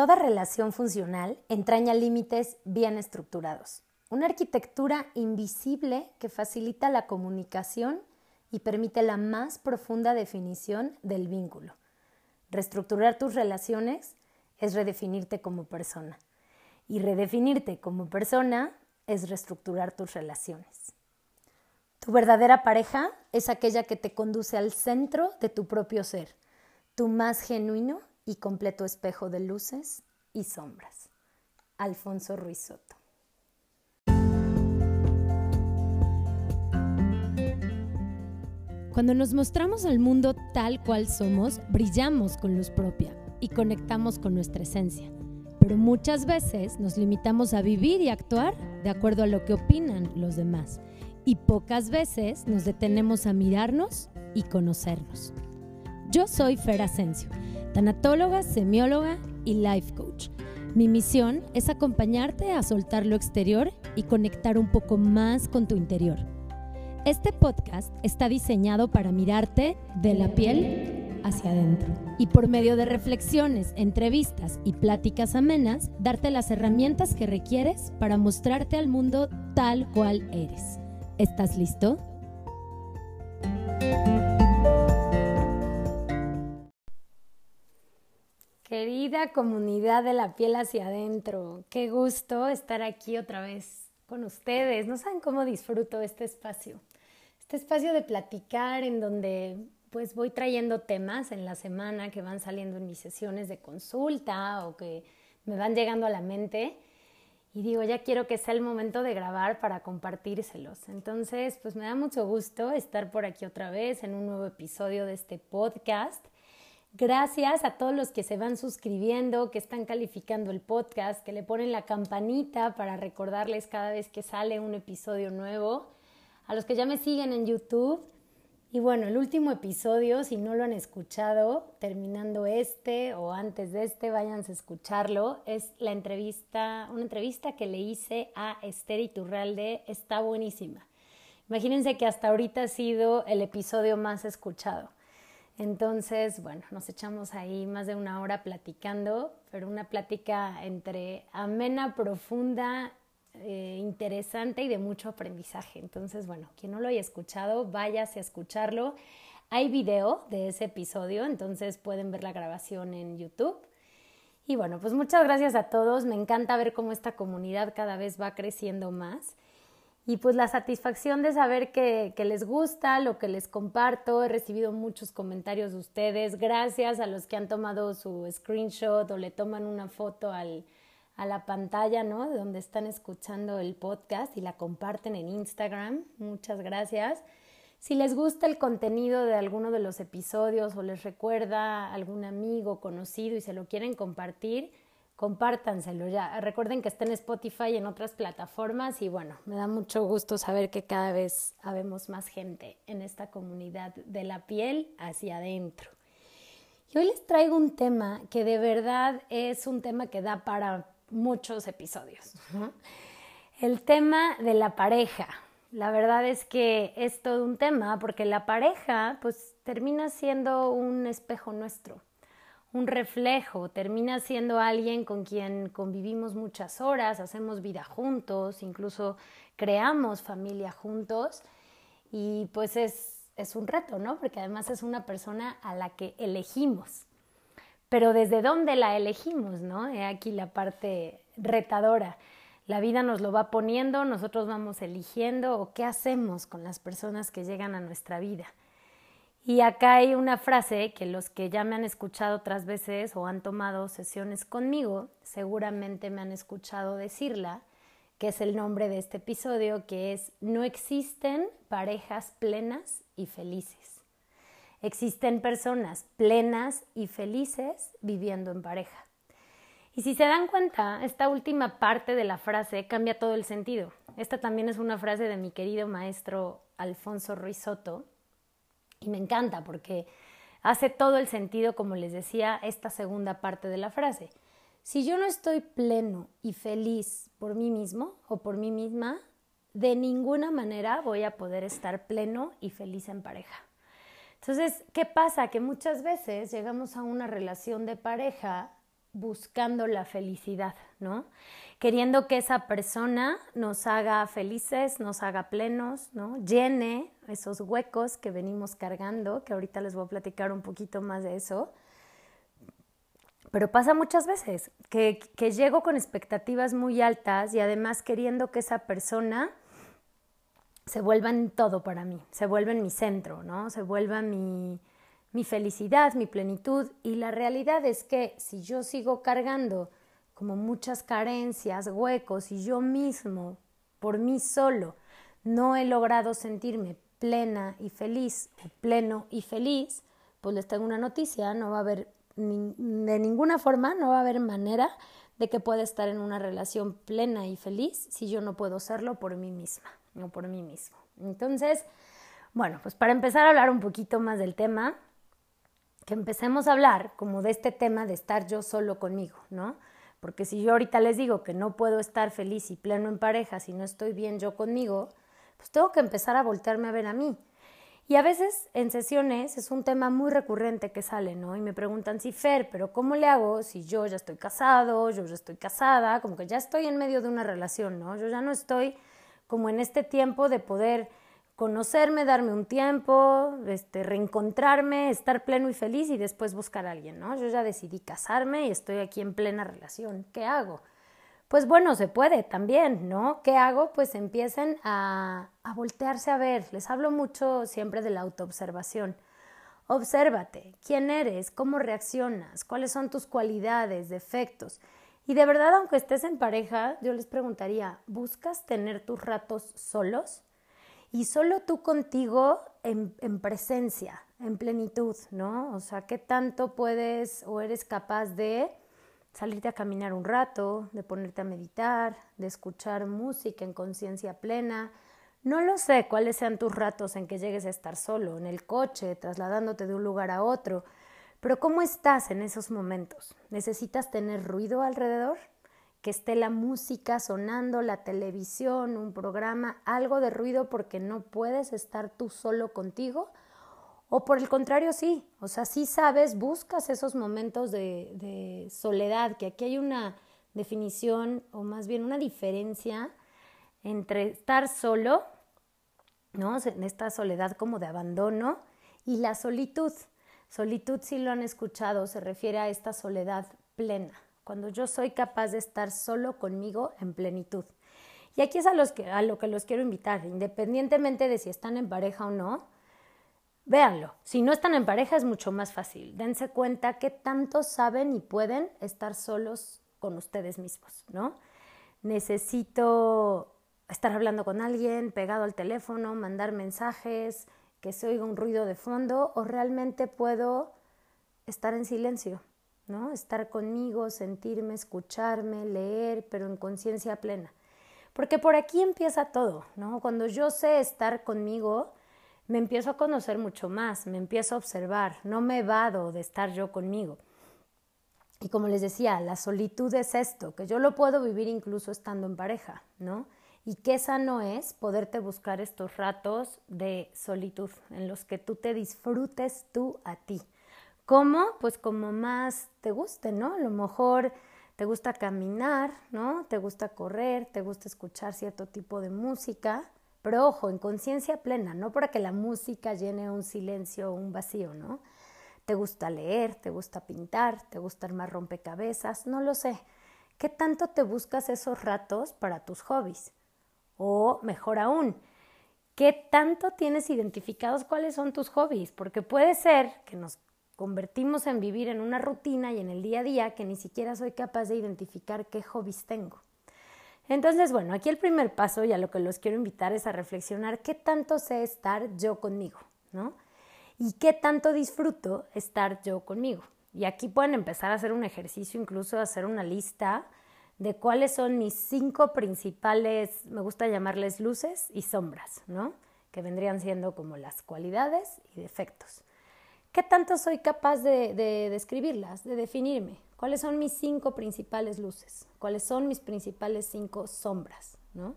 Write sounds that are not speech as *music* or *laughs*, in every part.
Toda relación funcional entraña límites bien estructurados, una arquitectura invisible que facilita la comunicación y permite la más profunda definición del vínculo. Reestructurar tus relaciones es redefinirte como persona y redefinirte como persona es reestructurar tus relaciones. Tu verdadera pareja es aquella que te conduce al centro de tu propio ser, tu más genuino y completo espejo de luces y sombras. Alfonso Ruiz Soto. Cuando nos mostramos al mundo tal cual somos, brillamos con luz propia y conectamos con nuestra esencia. Pero muchas veces nos limitamos a vivir y actuar de acuerdo a lo que opinan los demás. Y pocas veces nos detenemos a mirarnos y conocernos. Yo soy Fer Asensio tanatóloga, semióloga y life coach. Mi misión es acompañarte a soltar lo exterior y conectar un poco más con tu interior. Este podcast está diseñado para mirarte de la piel hacia adentro y por medio de reflexiones, entrevistas y pláticas amenas, darte las herramientas que requieres para mostrarte al mundo tal cual eres. ¿Estás listo? Querida comunidad de la piel hacia adentro, qué gusto estar aquí otra vez con ustedes. No saben cómo disfruto este espacio. Este espacio de platicar en donde pues voy trayendo temas en la semana que van saliendo en mis sesiones de consulta o que me van llegando a la mente y digo, ya quiero que sea el momento de grabar para compartírselos. Entonces, pues me da mucho gusto estar por aquí otra vez en un nuevo episodio de este podcast. Gracias a todos los que se van suscribiendo, que están calificando el podcast, que le ponen la campanita para recordarles cada vez que sale un episodio nuevo. A los que ya me siguen en YouTube. Y bueno, el último episodio, si no lo han escuchado, terminando este o antes de este, váyanse a escucharlo. Es la entrevista, una entrevista que le hice a Esther Iturralde. Está buenísima. Imagínense que hasta ahorita ha sido el episodio más escuchado. Entonces, bueno, nos echamos ahí más de una hora platicando, pero una plática entre amena, profunda, eh, interesante y de mucho aprendizaje. Entonces, bueno, quien no lo haya escuchado, váyase a escucharlo. Hay video de ese episodio, entonces pueden ver la grabación en YouTube. Y bueno, pues muchas gracias a todos. Me encanta ver cómo esta comunidad cada vez va creciendo más y pues la satisfacción de saber que, les gusta lo que les comparto. He recibido muchos comentarios de ustedes. Gracias a los que han tomado su screenshot o le toman una foto al, a la pantalla, ¿no? De donde están escuchando el podcast y la comparten en Instagram. Muchas gracias. Si les gusta el contenido de alguno de los episodios o les recuerda algún amigo conocido y se lo quieren compartir, compártanselo ya. Recuerden que está en Spotify y en otras plataformas y bueno, me da mucho gusto saber que cada vez habemos más gente en esta comunidad de la piel hacia adentro. Y hoy les traigo un tema que de verdad es un tema que da para muchos episodios. El tema de la pareja. La verdad es que es todo un tema porque la pareja pues termina siendo un espejo nuestro un reflejo, termina siendo alguien con quien convivimos muchas horas, hacemos vida juntos, incluso creamos familia juntos y pues es, es un reto, ¿no? Porque además es una persona a la que elegimos. Pero desde dónde la elegimos, ¿no? He aquí la parte retadora. La vida nos lo va poniendo, nosotros vamos eligiendo o qué hacemos con las personas que llegan a nuestra vida. Y acá hay una frase que los que ya me han escuchado otras veces o han tomado sesiones conmigo, seguramente me han escuchado decirla, que es el nombre de este episodio, que es no existen parejas plenas y felices. Existen personas plenas y felices viviendo en pareja. Y si se dan cuenta, esta última parte de la frase cambia todo el sentido. Esta también es una frase de mi querido maestro Alfonso Ruiz Soto, y me encanta porque hace todo el sentido, como les decía, esta segunda parte de la frase. Si yo no estoy pleno y feliz por mí mismo o por mí misma, de ninguna manera voy a poder estar pleno y feliz en pareja. Entonces, ¿qué pasa? Que muchas veces llegamos a una relación de pareja buscando la felicidad, ¿no? Queriendo que esa persona nos haga felices, nos haga plenos, ¿no? Llene esos huecos que venimos cargando, que ahorita les voy a platicar un poquito más de eso. Pero pasa muchas veces que, llego con expectativas muy altas y además queriendo que esa persona se vuelva en todo para mí, se vuelva en mi centro, ¿no? Se vuelva mi, mi felicidad, mi plenitud. Y la realidad es que si yo sigo cargando como muchas carencias, huecos, y yo mismo, por mí solo, no he logrado sentirme plena y feliz, pleno y feliz, pues les tengo una noticia, no va a haber, de ninguna forma, no va a haber manera de que pueda estar en una relación plena y feliz si yo no puedo serlo por mí misma, no por mí mismo. Entonces, bueno, pues para empezar a hablar un poquito más del tema, empecemos a hablar como de este tema de estar yo solo conmigo, ¿no? Porque si yo ahorita les digo que no puedo estar feliz y pleno en pareja si no estoy bien yo conmigo, pues tengo que empezar a voltearme a ver a mí. Y a veces en sesiones es un tema muy recurrente que sale, ¿no? Y me preguntan, si Fer, pero ¿cómo le hago si yo ya estoy casado, yo ya estoy casada, como que ya estoy en medio de una relación, ¿no? Yo ya no estoy como en este tiempo de poder conocerme, darme un tiempo, este, reencontrarme, estar pleno y feliz y después buscar a alguien, ¿no? Yo ya decidí casarme y estoy aquí en plena relación. ¿Qué hago? Pues bueno, se puede también, ¿no? ¿Qué hago? Pues empiecen a, a voltearse a ver. Les hablo mucho siempre de la autoobservación. Obsérvate, quién eres, cómo reaccionas, cuáles son tus cualidades, defectos. Y de verdad, aunque estés en pareja, yo les preguntaría, ¿buscas tener tus ratos solos? Y solo tú contigo en, presencia, en plenitud, ¿no? O sea, ¿qué tanto puedes o eres capaz de salirte a caminar un rato, de ponerte a meditar, de escuchar música en conciencia plena? No lo sé cuáles sean tus ratos en que llegues a estar solo, en el coche, trasladándote de un lugar a otro, pero ¿cómo estás en esos momentos? ¿Necesitas tener ruido alrededor? Que esté la música sonando, la televisión, un programa, algo de ruido porque no puedes estar tú solo contigo. O por el contrario, sí, o sea, sí sabes, buscas esos momentos de, de soledad, que aquí hay una definición o más bien una diferencia entre estar solo, ¿no? En esta soledad como de abandono y la solitud. Solitud, si lo han escuchado, se refiere a esta soledad plena, cuando yo soy capaz de estar solo conmigo en plenitud. Y aquí es a, los que, a lo que los quiero invitar, independientemente de si están en pareja o no, véanlo. Si no están en pareja es mucho más fácil. Dense cuenta que tanto saben y pueden estar solos con ustedes mismos, ¿no? Necesito estar hablando con alguien, pegado al teléfono, mandar mensajes, que se oiga un ruido de fondo, o realmente puedo estar en silencio Estar conmigo, sentirme, escucharme, leer, pero en conciencia plena. Porque por aquí empieza todo, ¿no? Cuando yo sé estar conmigo, me empiezo a conocer mucho más, me empiezo a observar, no me vado de estar yo conmigo. Y como les decía, la solitud es esto, que yo lo puedo vivir incluso estando en pareja, ¿no? Y qué sano es poderte buscar estos ratos de solitud en los que tú te disfrutes tú a ti. ¿Cómo? Pues como más te guste, ¿no? A lo mejor te gusta caminar, ¿no? Te gusta correr, te gusta escuchar cierto tipo de música, pero ojo, en conciencia plena, no para que la música llene un silencio un vacío, ¿no? Te gusta leer, te gusta pintar, te gusta armar rompecabezas, no lo sé. ¿Qué tanto te buscas esos ratos para tus hobbies? O mejor aún, ¿qué tanto tienes identificados cuáles son tus hobbies? Porque puede ser que nos convertimos en vivir en una rutina y en el día a día que ni siquiera soy capaz de identificar qué hobbies tengo. Entonces, bueno, aquí el primer paso y a lo que los quiero invitar es a reflexionar qué tanto sé estar yo conmigo, ¿no? Y qué tanto disfruto estar yo conmigo. Y aquí pueden empezar a hacer un ejercicio, incluso hacer una lista de cuáles son mis cinco principales, me gusta llamarles luces y sombras, ¿no? Que vendrían siendo como las cualidades y defectos. ¿Qué tanto soy capaz de, describirlas, de definirme? ¿Cuáles son mis cinco principales luces? ¿Cuáles son mis principales cinco sombras? ¿no?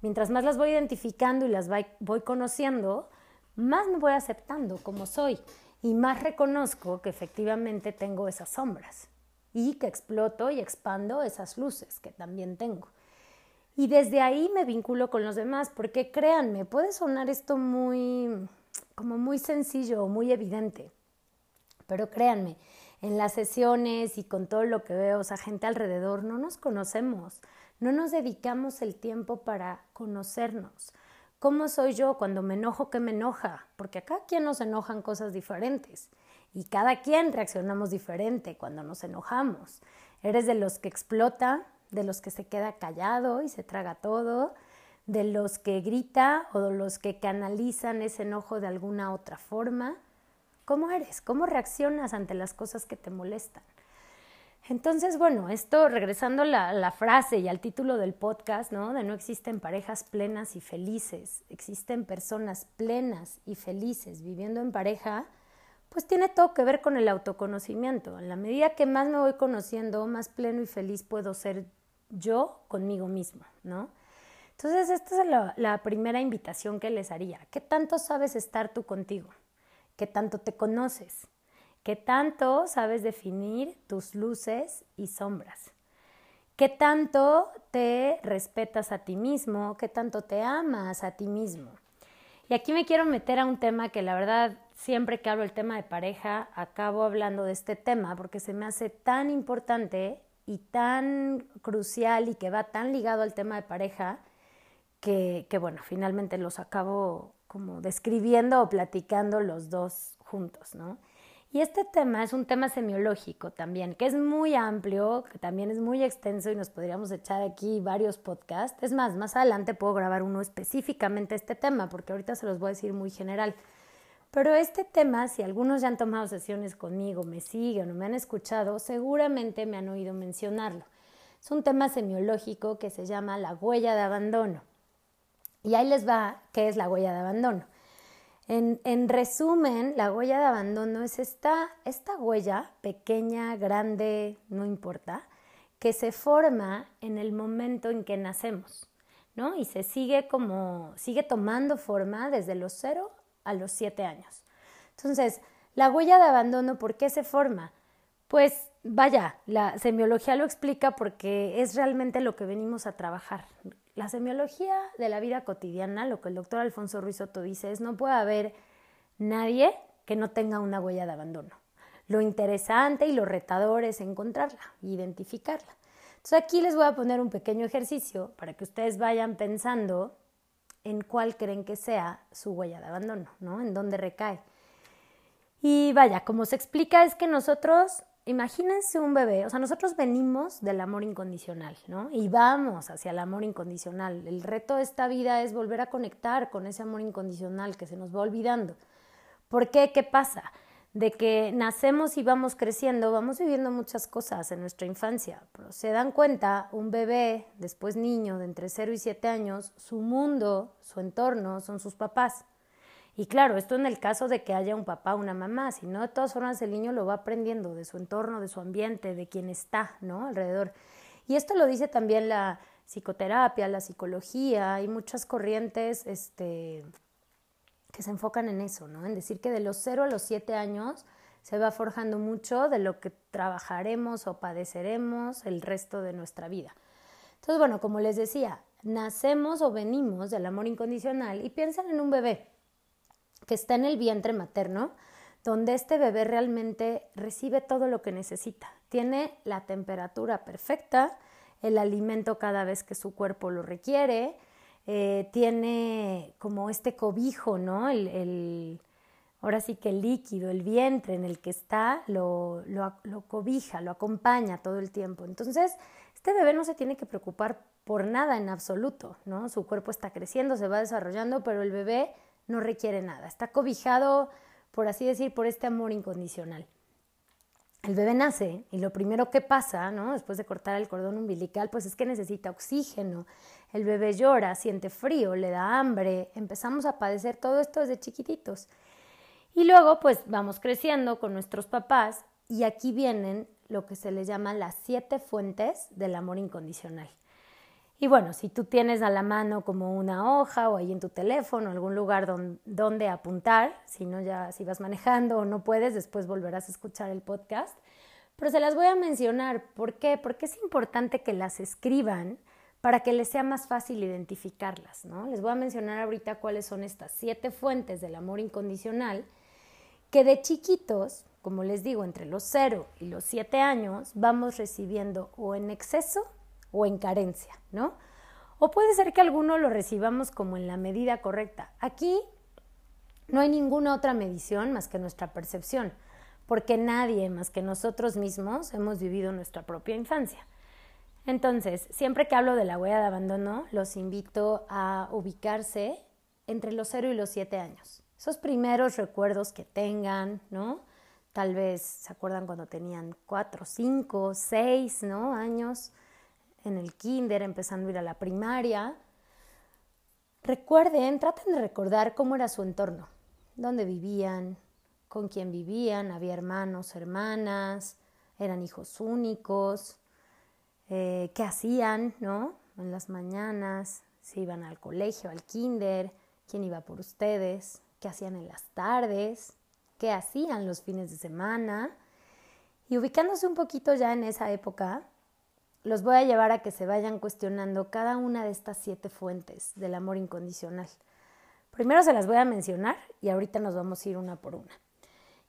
Mientras más las voy identificando y las voy conociendo, más me voy aceptando como soy y más reconozco que efectivamente tengo esas sombras. y que exploto y expando esas luces que también tengo. Y desde ahí me vinculo con los demás, porque créanme, puede sonar esto muy, como muy sencillo o muy evidente, pero créanme, en las sesiones y con todo lo que veo, o sea, gente alrededor, no nos conocemos, no nos dedicamos el tiempo para conocernos. ¿Cómo soy yo cuando me enojo? ¿Qué me enoja? Porque a cada quien nos enojan cosas diferentes y cada quien reaccionamos diferente cuando nos enojamos. ¿Eres de los que explota, de los que se queda callado y se traga todo, de los que grita o de los que canalizan ese enojo de alguna otra forma? ¿Cómo eres? ¿Cómo reaccionas ante las cosas que te molestan? Entonces, bueno, esto regresando a la, frase y al título del podcast, ¿no? De no existen parejas plenas y felices, existen personas plenas y felices viviendo en pareja, pues tiene todo que ver con el autoconocimiento. En la medida que más me voy conociendo, más pleno y feliz puedo ser yo conmigo mismo, ¿no? Entonces, esta es la, primera invitación que les haría. ¿Qué tanto sabes estar tú contigo? ¿Qué tanto te conoces? ¿Qué tanto sabes definir tus luces y sombras? ¿Qué tanto te respetas a ti mismo? ¿Qué tanto te amas a ti mismo? Y aquí me quiero meter a un tema que la verdad siempre que hablo el tema de pareja acabo hablando de este tema porque se me hace tan importante y tan crucial y que va tan ligado al tema de pareja que, bueno, finalmente los acabo como describiendo o platicando los dos juntos, ¿no? Y este tema es un tema semiológico también, que es muy amplio, que también es muy extenso y nos podríamos echar aquí varios podcasts. Es más, más adelante puedo grabar uno específicamente este tema, porque ahorita se los voy a decir muy general. Pero este tema, si algunos ya han tomado sesiones conmigo, me siguen o me han escuchado, seguramente me han oído mencionarlo. Es un tema semiológico que se llama la huella de abandono. Y ahí les va qué es la huella de abandono. En, resumen, la huella de abandono es esta, esta huella, pequeña, grande, no importa, que se forma en el momento en que nacemos, ¿no? Y se sigue como, sigue tomando forma desde los cero a los siete años. Entonces, la huella de abandono, ¿por qué se forma? Pues vaya, la semiología lo explica porque es realmente lo que venimos a trabajar. La semiología de la vida cotidiana, lo que el doctor Alfonso Ruiz Soto dice es no puede haber nadie que no tenga una huella de abandono. Lo interesante y lo retador es encontrarla, identificarla. Entonces aquí les voy a poner un pequeño ejercicio para que ustedes vayan pensando en cuál creen que sea su huella de abandono, ¿no? En dónde recae. Y vaya, como se explica es que nosotros imagínense un bebé, o sea, nosotros venimos del amor incondicional, ¿no? Y vamos hacia el amor incondicional. El reto de esta vida es volver a conectar con ese amor incondicional que se nos va olvidando. ¿Por qué? ¿Qué pasa? De que nacemos y vamos creciendo, vamos viviendo muchas cosas en nuestra infancia, pero se dan cuenta, un bebé, después niño de entre 0 y 7 años, su mundo, su entorno son sus papás. Y claro, esto en el caso de que haya un papá o una mamá, si no, de todas formas el niño lo va aprendiendo de su entorno, de su ambiente, de quien está, ¿no? Alrededor. Y esto lo dice también la psicoterapia, la psicología, hay muchas corrientes este, que se enfocan en eso, ¿no? En decir que de los 0 a los 7 años se va forjando mucho de lo que trabajaremos o padeceremos el resto de nuestra vida. Entonces, bueno, como les decía, nacemos o venimos del amor incondicional y piensan en un bebé que está en el vientre materno, donde este bebé realmente recibe todo lo que necesita. Tiene la temperatura perfecta, el alimento cada vez que su cuerpo lo requiere, eh, tiene como este cobijo, ¿no? El, ahora sí que el líquido, el vientre en el que está, lo, lo, lo cobija, lo acompaña todo el tiempo. Entonces, este bebé no se tiene que preocupar por nada en absoluto, ¿no? Su cuerpo está creciendo, se va desarrollando, pero el bebé no requiere nada, está cobijado, por así decir, por este amor incondicional. El bebé nace y lo primero que pasa, después de cortar el cordón umbilical, pues es que necesita oxígeno. El bebé llora, siente frío, le da hambre, empezamos a padecer todo esto desde chiquititos. Y luego, pues vamos creciendo con nuestros papás y aquí vienen lo que se les llama las siete fuentes del amor incondicional. Y bueno, si tú tienes a la mano como una hoja o ahí en tu teléfono, algún lugar donde, apuntar, si no ya si vas manejando o no puedes, después volverás a escuchar el podcast. pero se las voy a mencionar. ¿Por qué? Porque es importante que las escriban para que les sea más fácil identificarlas, ¿no? Les voy a mencionar ahorita cuáles son estas siete fuentes del amor incondicional que de chiquitos, como les digo, entre los 0 y los 7 años, vamos recibiendo o en exceso o en carencia, ¿no? O puede ser que alguno lo recibamos como en la medida correcta. Aquí no hay ninguna otra medición más que nuestra percepción, porque nadie más que nosotros mismos hemos vivido nuestra propia infancia. Entonces, siempre que hablo de la huella de abandono, los invito a ubicarse entre los 0 y los 7 años. Esos primeros recuerdos que tengan, ¿no? Tal vez se acuerdan cuando tenían 4, 5, 6, ¿no? años en el kinder, empezando a ir a la primaria. Recuerden, traten de recordar cómo era su entorno, dónde vivían, con quién vivían, había hermanos, hermanas, eran hijos únicos, eh, qué hacían, ¿no? En las mañanas, si iban al colegio, al kinder, quién iba por ustedes, qué hacían en las tardes, qué hacían los fines de semana. Y ubicándose un poquito ya en esa época, los voy a llevar a que se vayan cuestionando cada una de estas siete fuentes del amor incondicional. Primero se las voy a mencionar y ahorita nos vamos a ir una por una.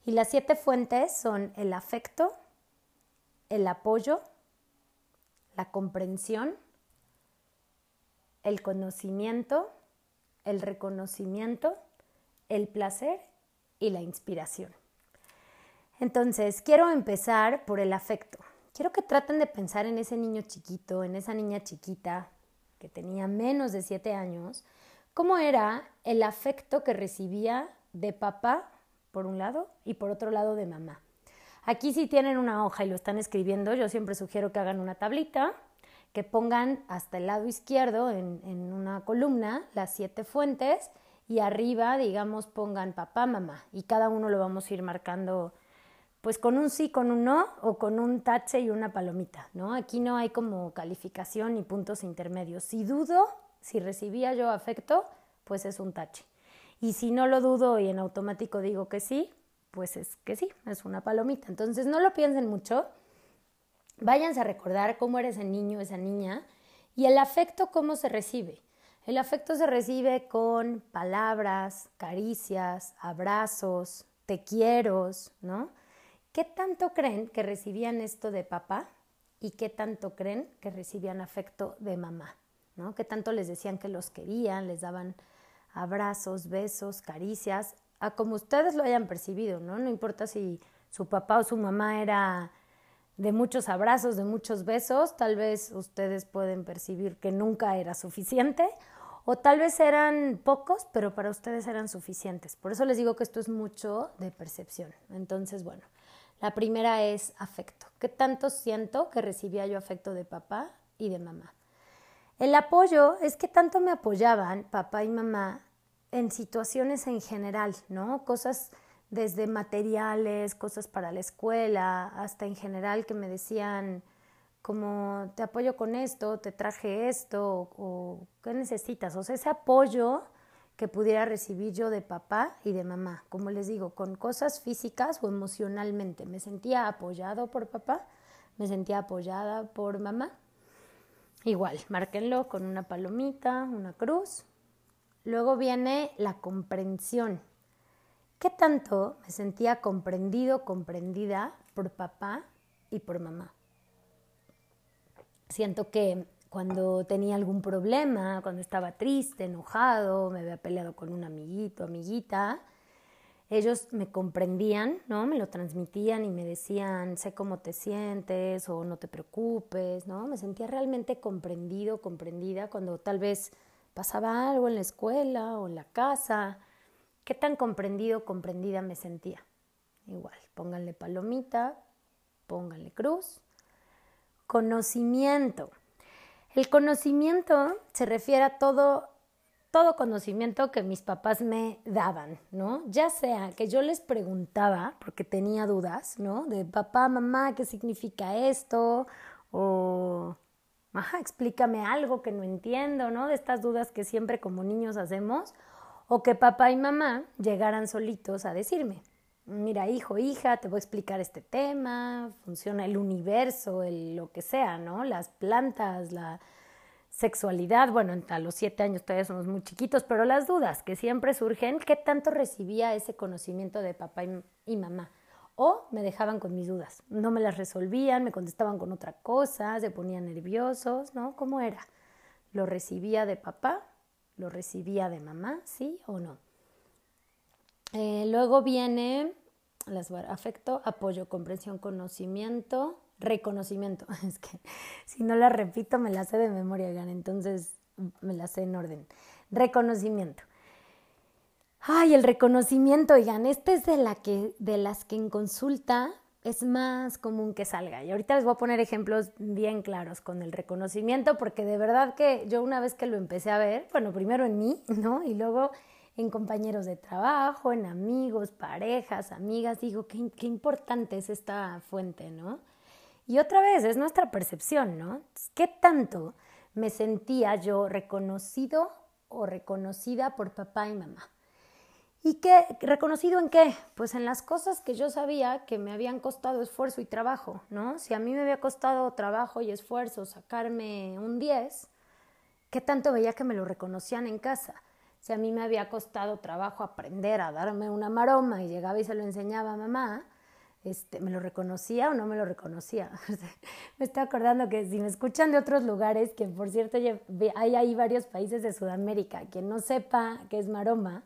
Y las siete fuentes son el afecto, el apoyo, la comprensión, el conocimiento, el reconocimiento, el placer y la inspiración. Entonces, quiero empezar por el afecto. Quiero que traten de pensar en ese niño chiquito, en esa niña chiquita que tenía menos de siete años, cómo era el afecto que recibía de papá, por un lado, y por otro lado de mamá. Aquí si tienen una hoja y lo están escribiendo, yo siempre sugiero que hagan una tablita, que pongan hasta el lado izquierdo en, en una columna las siete fuentes y arriba, digamos, pongan papá, mamá y cada uno lo vamos a ir marcando pues con un sí, con un no o con un tache y una palomita, ¿no? Aquí no hay como calificación ni puntos intermedios. Si dudo, si recibía yo afecto, pues es un tache. Y si no lo dudo y en automático digo que sí, pues es que sí, es una palomita. Entonces no lo piensen mucho, váyanse a recordar cómo era ese niño, esa niña, y el afecto cómo se recibe. El afecto se recibe con palabras, caricias, abrazos, te quiero, ¿no? ¿Qué tanto creen que recibían esto de papá y qué tanto creen que recibían afecto de mamá? ¿no? ¿Qué tanto les decían que los querían, les daban abrazos, besos, caricias, a como ustedes lo hayan percibido, ¿no? No importa si su papá o su mamá era de muchos abrazos, de muchos besos, tal vez ustedes pueden percibir que nunca era suficiente o tal vez eran pocos, pero para ustedes eran suficientes. Por eso les digo que esto es mucho de percepción. Entonces, bueno, la primera es afecto. ¿Qué tanto siento que recibía yo afecto de papá y de mamá? El apoyo es que tanto me apoyaban papá y mamá en situaciones en general, ¿no? Cosas desde materiales, cosas para la escuela, hasta en general que me decían como te apoyo con esto, te traje esto, o, qué necesitas. O sea, ese apoyo que pudiera recibir yo de papá y de mamá, como les digo, con cosas físicas o emocionalmente. Me sentía apoyado por papá, me sentía apoyada por mamá. Igual, márquenlo con una palomita, una cruz. Luego viene la comprensión. ¿Qué tanto me sentía comprendido, comprendida por papá y por mamá? Siento que cuando tenía algún problema, cuando estaba triste, enojado, me había peleado con un amiguito, amiguita, ellos me comprendían, ¿no? Me lo transmitían y me decían, sé cómo te sientes o no te preocupes, ¿no? Me sentía realmente comprendido, comprendida cuando tal vez pasaba algo en la escuela o en la casa qué tan comprendido comprendida me sentía. Igual, pónganle palomita, pónganle cruz. Conocimiento. El conocimiento se refiere a todo, todo conocimiento que mis papás me daban, ¿no? Ya sea que yo les preguntaba, porque tenía dudas, ¿no? De papá, mamá, ¿qué significa esto? O, ajá, explícame algo que no entiendo, ¿no? De estas dudas que siempre como niños hacemos o que papá y mamá llegaran solitos a decirme. Mira, hijo, hija, te voy a explicar este tema, funciona el universo, el, lo que sea, ¿no? Las plantas, la sexualidad, bueno, a los siete años todavía somos muy chiquitos, pero las dudas que siempre surgen, ¿qué tanto recibía ese conocimiento de papá y, mamá? O me dejaban con mis dudas, no me las resolvían, me contestaban con otra cosa, se ponían nerviosos, ¿no? ¿Cómo era? ¿Lo recibía de papá? ¿Lo recibía de mamá? ¿Sí o no? Eh, luego viene las, afecto, apoyo, comprensión, conocimiento, reconocimiento. *laughs* Es que si no la repito me la sé de memoria, Gan, entonces me la sé en orden. Reconocimiento. Ay, el reconocimiento, oigan, este es de, la que, de las que en consulta es más común que salga. Y ahorita les voy a poner ejemplos bien claros con el reconocimiento, porque de verdad que yo una vez que lo empecé a ver, bueno, primero en mí, ¿no? Y luego en compañeros de trabajo, en amigos, parejas, amigas, digo, qué, qué importante es esta fuente, ¿no? Y otra vez, es nuestra percepción, ¿no? ¿Qué tanto me sentía yo reconocido o reconocida por papá y mamá? ¿Y qué? ¿Reconocido en qué? Pues en las cosas que yo sabía que me habían costado esfuerzo y trabajo, ¿no? Si a mí me había costado trabajo y esfuerzo sacarme un 10, ¿qué tanto veía que me lo reconocían en casa? Si a mí me había costado trabajo aprender a darme una maroma y llegaba y se lo enseñaba a mamá, este, ¿me lo reconocía o no me lo reconocía? *laughs* me estoy acordando que si me escuchan de otros lugares, que por cierto hay ahí varios países de Sudamérica, quien no sepa qué es maroma,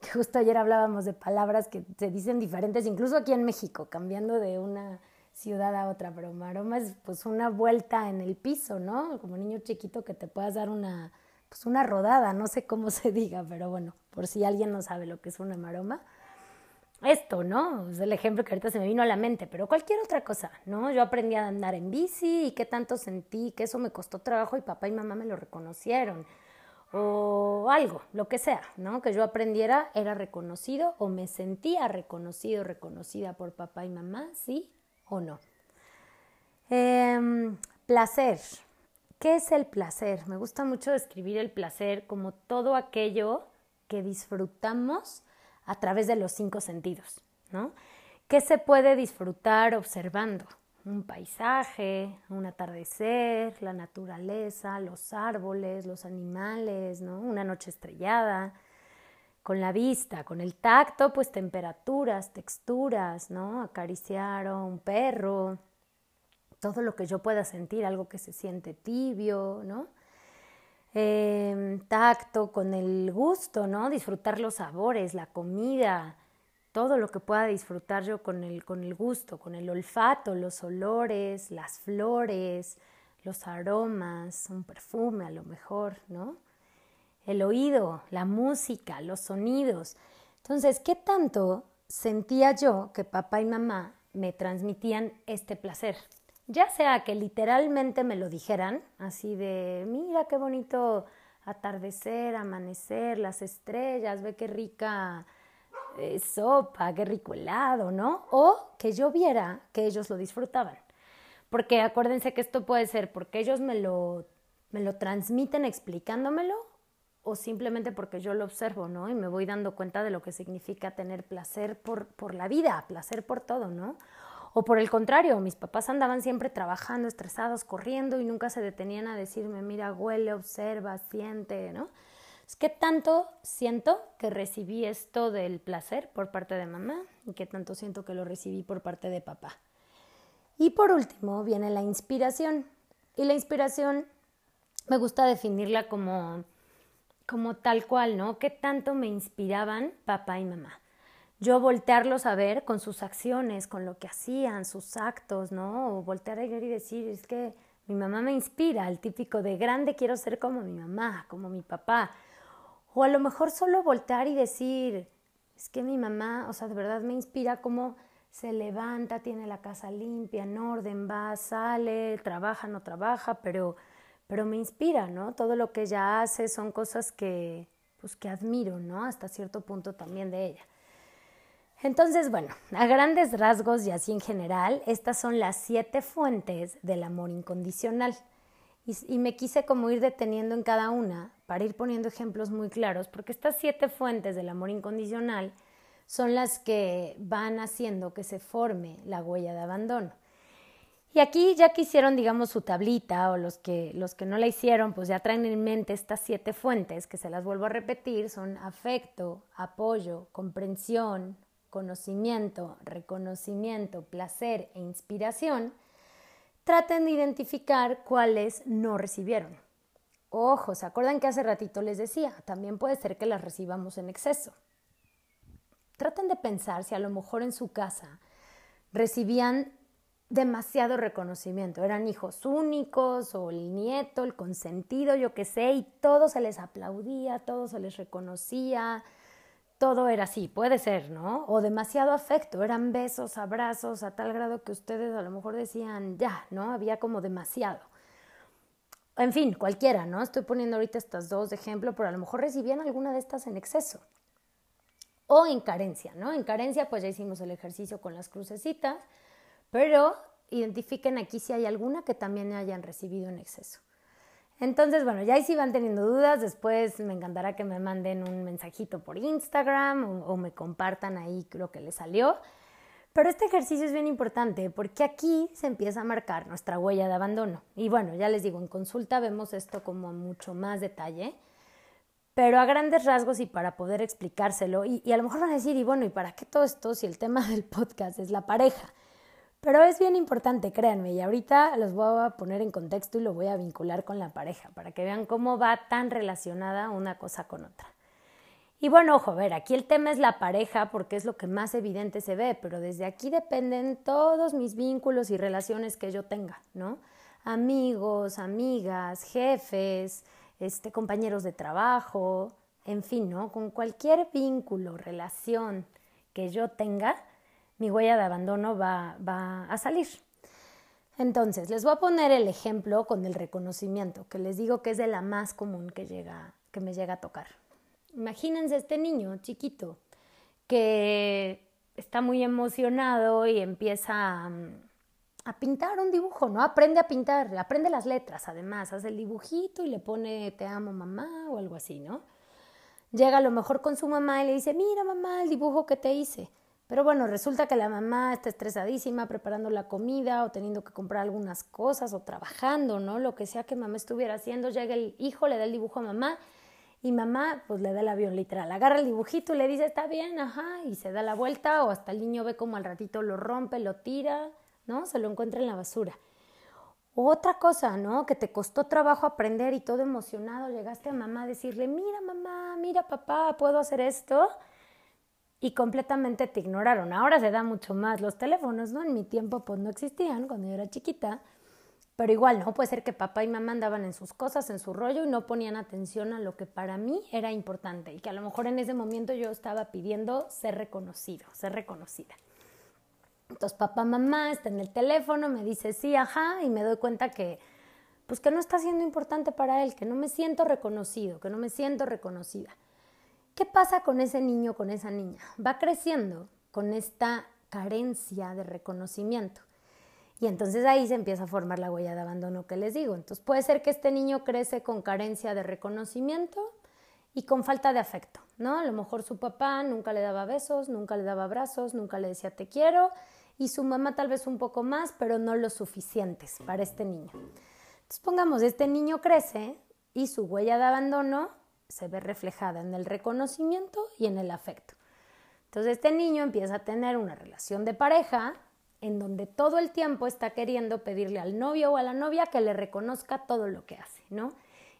que justo ayer hablábamos de palabras que se dicen diferentes, incluso aquí en México, cambiando de una ciudad a otra, pero maroma es pues una vuelta en el piso, ¿no? Como niño chiquito que te puedas dar una, pues una rodada, no sé cómo *laughs* se diga, pero bueno, por si alguien no sabe lo que es una maroma esto, ¿no? Es el ejemplo que ahorita se me vino a la mente, pero cualquier otra cosa, ¿no? Yo aprendí a andar en bici y qué tanto sentí que eso me costó trabajo y papá y mamá me lo reconocieron. O algo, lo que sea, ¿no? Que yo aprendiera era reconocido o me sentía reconocido, reconocida por papá y mamá, ¿sí o no? Em, placer. ¿Qué es el placer? Me gusta mucho describir el placer como todo aquello que disfrutamos a través de los cinco sentidos, ¿no? ¿Qué se puede disfrutar observando? Un paisaje, un atardecer, la naturaleza, los árboles, los animales, ¿no? Una noche estrellada, con la vista, con el tacto, pues temperaturas, texturas, ¿no? Acariciar a un perro, todo lo que yo pueda sentir, algo que se siente tibio, ¿no? Em, tacto, con el gusto, ¿no? Disfrutar los sabores, la comida, todo lo que pueda disfrutar yo con el, con el gusto, con el olfato, los olores, las flores, los aromas, un perfume a lo mejor, ¿no? El oído, la música, los sonidos. Entonces, ¿qué tanto sentía yo que papá y mamá me transmitían este placer? Ya sea que literalmente me lo dijeran, así de, mira qué bonito atardecer, amanecer, las estrellas, ve qué rica eh, sopa, qué rico helado, ¿no? O que yo viera que ellos lo disfrutaban. Porque acuérdense que esto puede ser porque ellos me lo, me lo transmiten explicándomelo o simplemente porque yo lo observo, ¿no? Y me voy dando cuenta de lo que significa tener placer por, por la vida, placer por todo, ¿no? O por el contrario, mis papás andaban siempre trabajando, estresados, corriendo y nunca se detenían a decirme, mira, huele, observa, siente, ¿no? Que tanto siento que recibí esto del placer por parte de mamá y que tanto siento que lo recibí por parte de papá. Y por último viene la inspiración. Y la inspiración me gusta definirla como, como tal cual, ¿no? ¿Qué tanto me inspiraban papá y mamá? Yo voltearlos a ver con sus acciones, con lo que hacían, sus actos, ¿no? O voltear a ver y decir, es que mi mamá me inspira, el típico de grande quiero ser como mi mamá, como mi papá. O a lo mejor solo voltear y decir, es que mi mamá, o sea, de verdad me inspira como se levanta, tiene la casa limpia, en orden, va, sale, trabaja, no trabaja, pero, pero me inspira, ¿no? Todo lo que ella hace son cosas que, pues, que admiro, ¿no? Hasta cierto punto también de ella. Entonces, bueno, a grandes rasgos y así en general, estas son las siete fuentes del amor incondicional. Y, me quise como ir deteniendo en cada una para ir poniendo ejemplos muy claros, porque estas siete fuentes del amor incondicional son las que van haciendo que se forme la huella de abandono. Y aquí ya que hicieron, digamos, su tablita o los que, los que no la hicieron, pues ya traen en mente estas siete fuentes que se las vuelvo a repetir, son afecto, apoyo, comprensión, conocimiento, reconocimiento, placer e inspiración. Traten de identificar cuáles no recibieron. Ojo, ¿se acuerdan que hace ratito les decía? También puede ser que las recibamos en exceso. Traten de pensar si a lo mejor en su casa recibían demasiado reconocimiento. Eran hijos únicos o el nieto, el consentido, yo qué sé, y todo se les aplaudía, todo se les reconocía, todo era así, puede ser, ¿no? O demasiado afecto, eran besos, abrazos, a tal grado que ustedes a lo mejor decían, ya, ¿no? Había como demasiado. En fin, cualquiera, ¿no? Estoy poniendo ahorita estas dos de ejemplo, pero a lo mejor recibían alguna de estas en exceso. O en carencia, ¿no? En carencia, pues ya hicimos el ejercicio con las crucecitas pero identifiquen aquí si hay alguna que también hayan recibido en exceso. Entonces, bueno, ya ahí si van teniendo dudas, después me encantará que me manden un mensajito por Instagram o, me compartan ahí lo que les salió. Pero este ejercicio es bien importante porque aquí se empieza a marcar nuestra huella de abandono. Y bueno, ya les digo, en consulta vemos esto como mucho más detalle, pero a grandes rasgos y para poder explicárselo. Y, y a lo mejor van a decir, y bueno, ¿y para qué todo esto si el tema del podcast es la pareja? Pero es bien importante, créanme, y ahorita los voy a poner en contexto y lo voy a vincular con la pareja para que vean cómo va tan relacionada una cosa con otra. Y bueno, ojo, a ver, aquí el tema es la pareja porque es lo que más evidente se ve, pero desde aquí dependen todos mis vínculos y relaciones que yo tenga, ¿no? Amigos, amigas, jefes, este, compañeros de trabajo, en fin, ¿no? Con cualquier vínculo, relación que yo tenga, mi huella de abandono va, va a salir. Entonces, les voy a poner el ejemplo con el reconocimiento, que les digo que es de la más común que, llega, que me llega a tocar. Imagínense este niño chiquito que está muy emocionado y empieza a, a, pintar un dibujo, ¿no? Aprende a pintar, aprende las letras además, hace el dibujito y le pone te amo mamá o algo así, ¿no? Llega a lo mejor con su mamá y le dice, mira mamá el dibujo que te hice. Pero bueno, resulta que la mamá está estresadísima preparando la comida o teniendo que comprar algunas cosas o trabajando, ¿no? Lo que sea que mamá estuviera haciendo, llega el hijo, le da el dibujo a mamá y mamá pues le da el avión literal, agarra el dibujito y le dice, está bien, ajá, y se da la vuelta o hasta el niño ve como al ratito lo rompe, lo tira, ¿no? Se lo encuentra en la basura. Otra cosa, ¿no? Que te costó trabajo aprender y todo emocionado, llegaste a mamá a decirle, mira mamá, mira papá, ¿puedo hacer esto? Y completamente te ignoraron. Ahora se da mucho más los teléfonos, ¿no? En mi tiempo pues no existían cuando yo era chiquita, pero igual, ¿no? Puede ser que papá y mamá andaban en sus cosas, en su rollo y no ponían atención a lo que para mí era importante y que a lo mejor en ese momento yo estaba pidiendo ser reconocido, ser reconocida. Entonces papá, mamá está en el teléfono, me dice sí, ajá, y me doy cuenta que pues que no está siendo importante para él, que no me siento reconocido, que no me siento reconocida. ¿Qué pasa con ese niño, con esa niña? Va creciendo con esta carencia de reconocimiento. Y entonces ahí se empieza a formar la huella de abandono que les digo. Entonces puede ser que este niño crece con carencia de reconocimiento y con falta de afecto, ¿no? A lo mejor su papá nunca le daba besos, nunca le daba abrazos, nunca le decía te quiero y su mamá tal vez un poco más, pero no lo suficientes para este niño. Entonces pongamos, este niño crece y su huella de abandono se ve reflejada en el reconocimiento y en el afecto. Entonces este niño empieza a tener una relación de pareja en donde todo el tiempo está queriendo pedirle al novio o a la novia que le reconozca todo lo que hace, ¿no?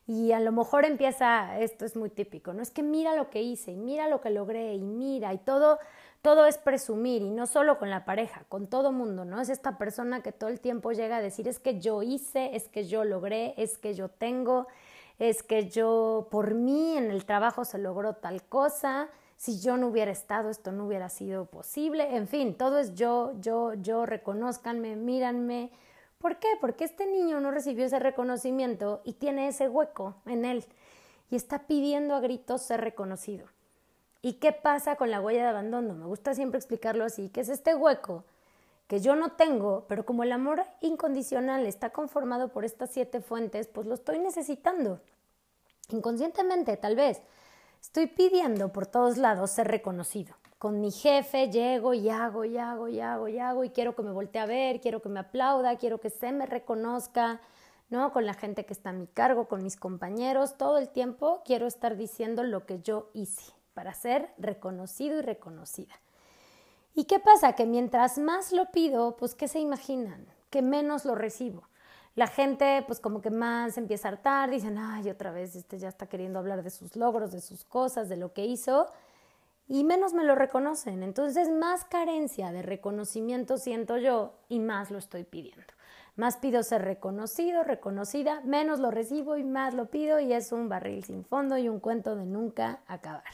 Y a lo mejor empieza, esto es muy típico, ¿no? Es que mira lo que hice y mira lo que logré y mira y todo, todo es presumir y no solo con la pareja, con todo mundo, ¿no? Es esta persona que todo el tiempo llega a decir es que yo hice, es que yo logré, es que yo tengo, es que yo por mí en el trabajo se logró tal cosa, si yo no hubiera estado esto no hubiera sido posible, en fin, todo es yo, yo, yo, reconozcanme, míranme. ¿Por qué? Porque este niño no recibió ese reconocimiento y tiene ese hueco en él y está pidiendo a gritos ser reconocido. ¿Y qué pasa con la huella de abandono? Me gusta siempre explicarlo así, que es este hueco que yo no tengo, pero como el amor incondicional está conformado por estas siete fuentes, pues lo estoy necesitando. Inconscientemente, tal vez. Estoy pidiendo por todos lados ser reconocido, con mi jefe llego y hago y hago y hago y hago y quiero que me voltee a ver, quiero que me aplauda, quiero que se me reconozca, ¿no? Con la gente que está a mi cargo, con mis compañeros, todo el tiempo quiero estar diciendo lo que yo hice para ser reconocido y reconocida. ¿Y qué pasa? Que mientras más lo pido, pues ¿qué se imaginan? Que menos lo recibo. La gente pues como que más empieza a hartar, dicen, ay, otra vez este ya está queriendo hablar de sus logros, de sus cosas, de lo que hizo, y menos me lo reconocen. Entonces más carencia de reconocimiento siento yo y más lo estoy pidiendo. Más pido ser reconocido, reconocida, menos lo recibo y más lo pido y es un barril sin fondo y un cuento de nunca acabar.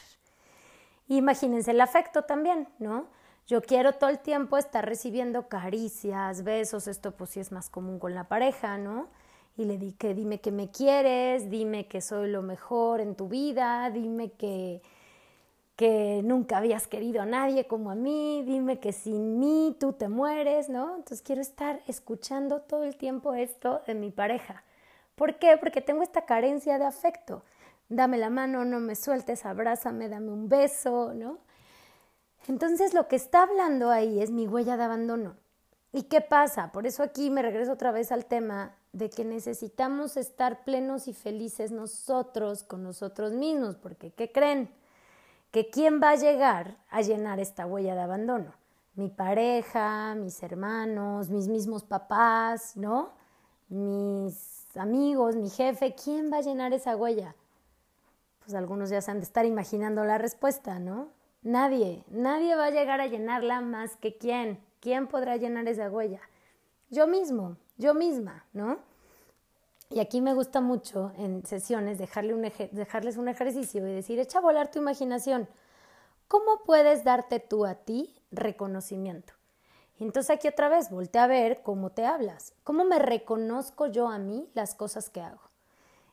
Imagínense el afecto también, ¿no? Yo quiero todo el tiempo estar recibiendo caricias, besos, esto pues sí es más común con la pareja, ¿no? Y le di que dime que me quieres, dime que soy lo mejor en tu vida, dime que que nunca habías querido a nadie como a mí, dime que sin mí tú te mueres, ¿no? Entonces quiero estar escuchando todo el tiempo esto de mi pareja. ¿Por qué? Porque tengo esta carencia de afecto. Dame la mano, no me sueltes, abrázame, dame un beso, ¿no? Entonces lo que está hablando ahí es mi huella de abandono. ¿Y qué pasa? Por eso aquí me regreso otra vez al tema de que necesitamos estar plenos y felices nosotros con nosotros mismos, porque ¿qué creen? que quién va a llegar a llenar esta huella de abandono. Mi pareja, mis hermanos, mis mismos papás, ¿no? Mis amigos, mi jefe, ¿quién va a llenar esa huella? Pues algunos ya se han de estar imaginando la respuesta, ¿no? Nadie, nadie va a llegar a llenarla más que quién. ¿Quién podrá llenar esa huella? Yo mismo, yo misma, ¿no? Y aquí me gusta mucho en sesiones dejarles un ejercicio y decir, echa a volar tu imaginación. ¿Cómo puedes darte tú a ti reconocimiento? Y entonces aquí otra vez, voltea a ver cómo te hablas. ¿Cómo me reconozco yo a mí las cosas que hago?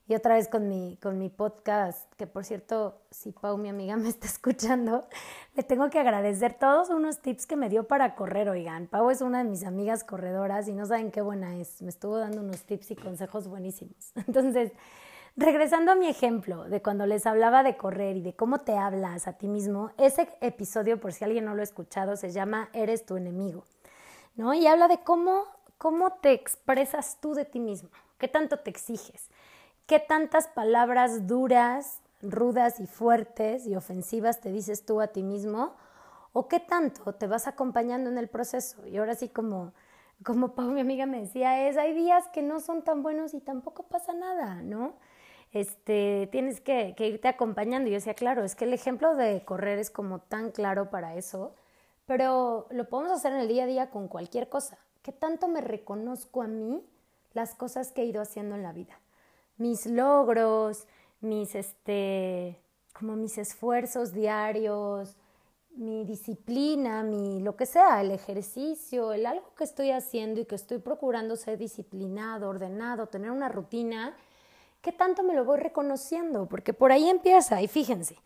Y otra vez con mi, con mi podcast, que por cierto, si Pau, mi amiga, *laughs* me está escuchando, le tengo que agradecer todos unos tips que me dio para correr, oigan. Pau es una de mis amigas corredoras y no saben qué buena es. Me estuvo dando unos tips y consejos buenísimos. *laughs* Entonces, regresando a mi ejemplo de cuando les hablaba de correr y de cómo te hablas a ti mismo, ese episodio, por si alguien no lo ha escuchado, se llama Eres tu enemigo, ¿no? Y habla de cómo, cómo te expresas tú de ti mismo, qué tanto te exiges ¿Qué tantas palabras duras, rudas y fuertes y ofensivas te dices tú a ti mismo? ¿O qué tanto te vas acompañando en el proceso? Y ahora sí, como, como Pau, mi amiga, me decía, es, hay días que no son tan buenos y tampoco pasa nada, ¿no? Este, tienes que, que irte acompañando. Y yo decía, claro, es que el ejemplo de correr es como tan claro para eso, pero lo podemos hacer en el día a día con cualquier cosa. ¿Qué tanto me reconozco a mí las cosas que he ido haciendo en la vida? Mis logros, mis, este, como mis esfuerzos diarios, mi disciplina, mi lo que sea, el ejercicio, el algo que estoy haciendo y que estoy procurando ser disciplinado, ordenado, tener una rutina, ¿qué tanto me lo voy reconociendo? Porque por ahí empieza, y fíjense,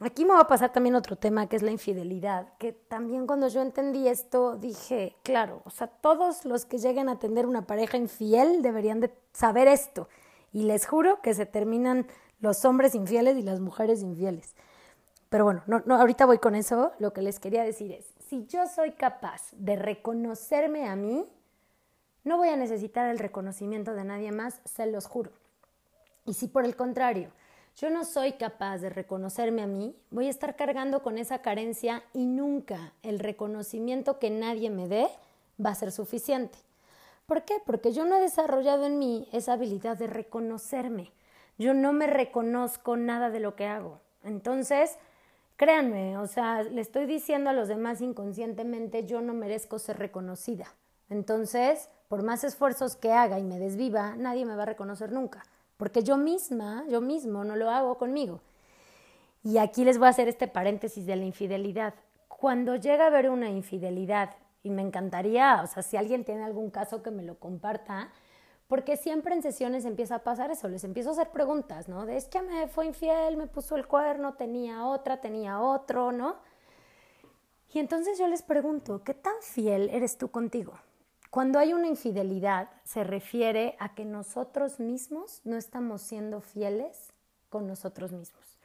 aquí me va a pasar también otro tema que es la infidelidad, que también cuando yo entendí esto dije, claro, o sea, todos los que lleguen a tener una pareja infiel deberían de saber esto y les juro que se terminan los hombres infieles y las mujeres infieles. Pero bueno, no, no, ahorita voy con eso. Lo que les quería decir es, si yo soy capaz de reconocerme a mí, no voy a necesitar el reconocimiento de nadie más, se los juro. Y si por el contrario, yo no soy capaz de reconocerme a mí, voy a estar cargando con esa carencia y nunca el reconocimiento que nadie me dé va a ser suficiente. ¿Por qué? Porque yo no he desarrollado en mí esa habilidad de reconocerme. Yo no me reconozco nada de lo que hago. Entonces, créanme, o sea, le estoy diciendo a los demás inconscientemente, yo no merezco ser reconocida. Entonces, por más esfuerzos que haga y me desviva, nadie me va a reconocer nunca, porque yo misma, yo mismo no lo hago conmigo. Y aquí les voy a hacer este paréntesis de la infidelidad. Cuando llega a haber una infidelidad y me encantaría, o sea, si alguien tiene algún caso que me lo comparta, porque siempre en sesiones empieza a pasar eso, les empiezo a hacer preguntas, ¿no? De es que me fue infiel, me puso el cuerno, tenía otra, tenía otro, ¿no? Y entonces yo les pregunto, ¿qué tan fiel eres tú contigo? Cuando hay una infidelidad, se refiere a que nosotros mismos no estamos siendo fieles con nosotros mismos.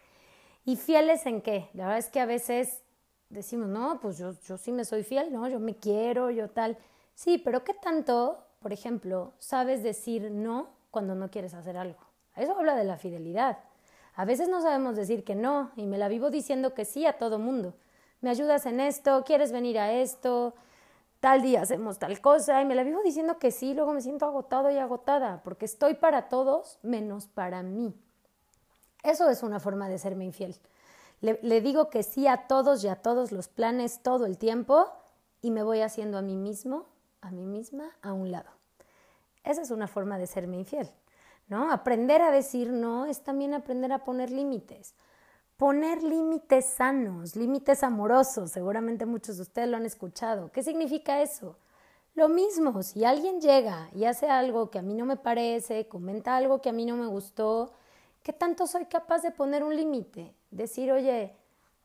¿Y fieles en qué? La verdad es que a veces decimos, no, pues yo, yo sí me soy fiel, ¿no? Yo me quiero, yo tal. Sí, pero ¿qué tanto, por ejemplo, sabes decir no cuando no quieres hacer algo? Eso habla de la fidelidad. A veces no sabemos decir que no y me la vivo diciendo que sí a todo mundo. Me ayudas en esto, quieres venir a esto, tal día hacemos tal cosa y me la vivo diciendo que sí, luego me siento agotado y agotada porque estoy para todos menos para mí. Eso es una forma de serme infiel. Le, digo que sí a todos y a todos los planes todo el tiempo y me voy haciendo a mí mismo, a mí misma, a un lado. Esa es una forma de serme infiel, ¿no? Aprender a decir no es también aprender a poner límites. Poner límites sanos, límites amorosos, seguramente muchos de ustedes lo han escuchado. ¿Qué significa eso? Lo mismo, si alguien llega y hace algo que a mí no me parece, comenta algo que a mí no me gustó, ¿qué tanto soy capaz de poner un límite? Decir, oye,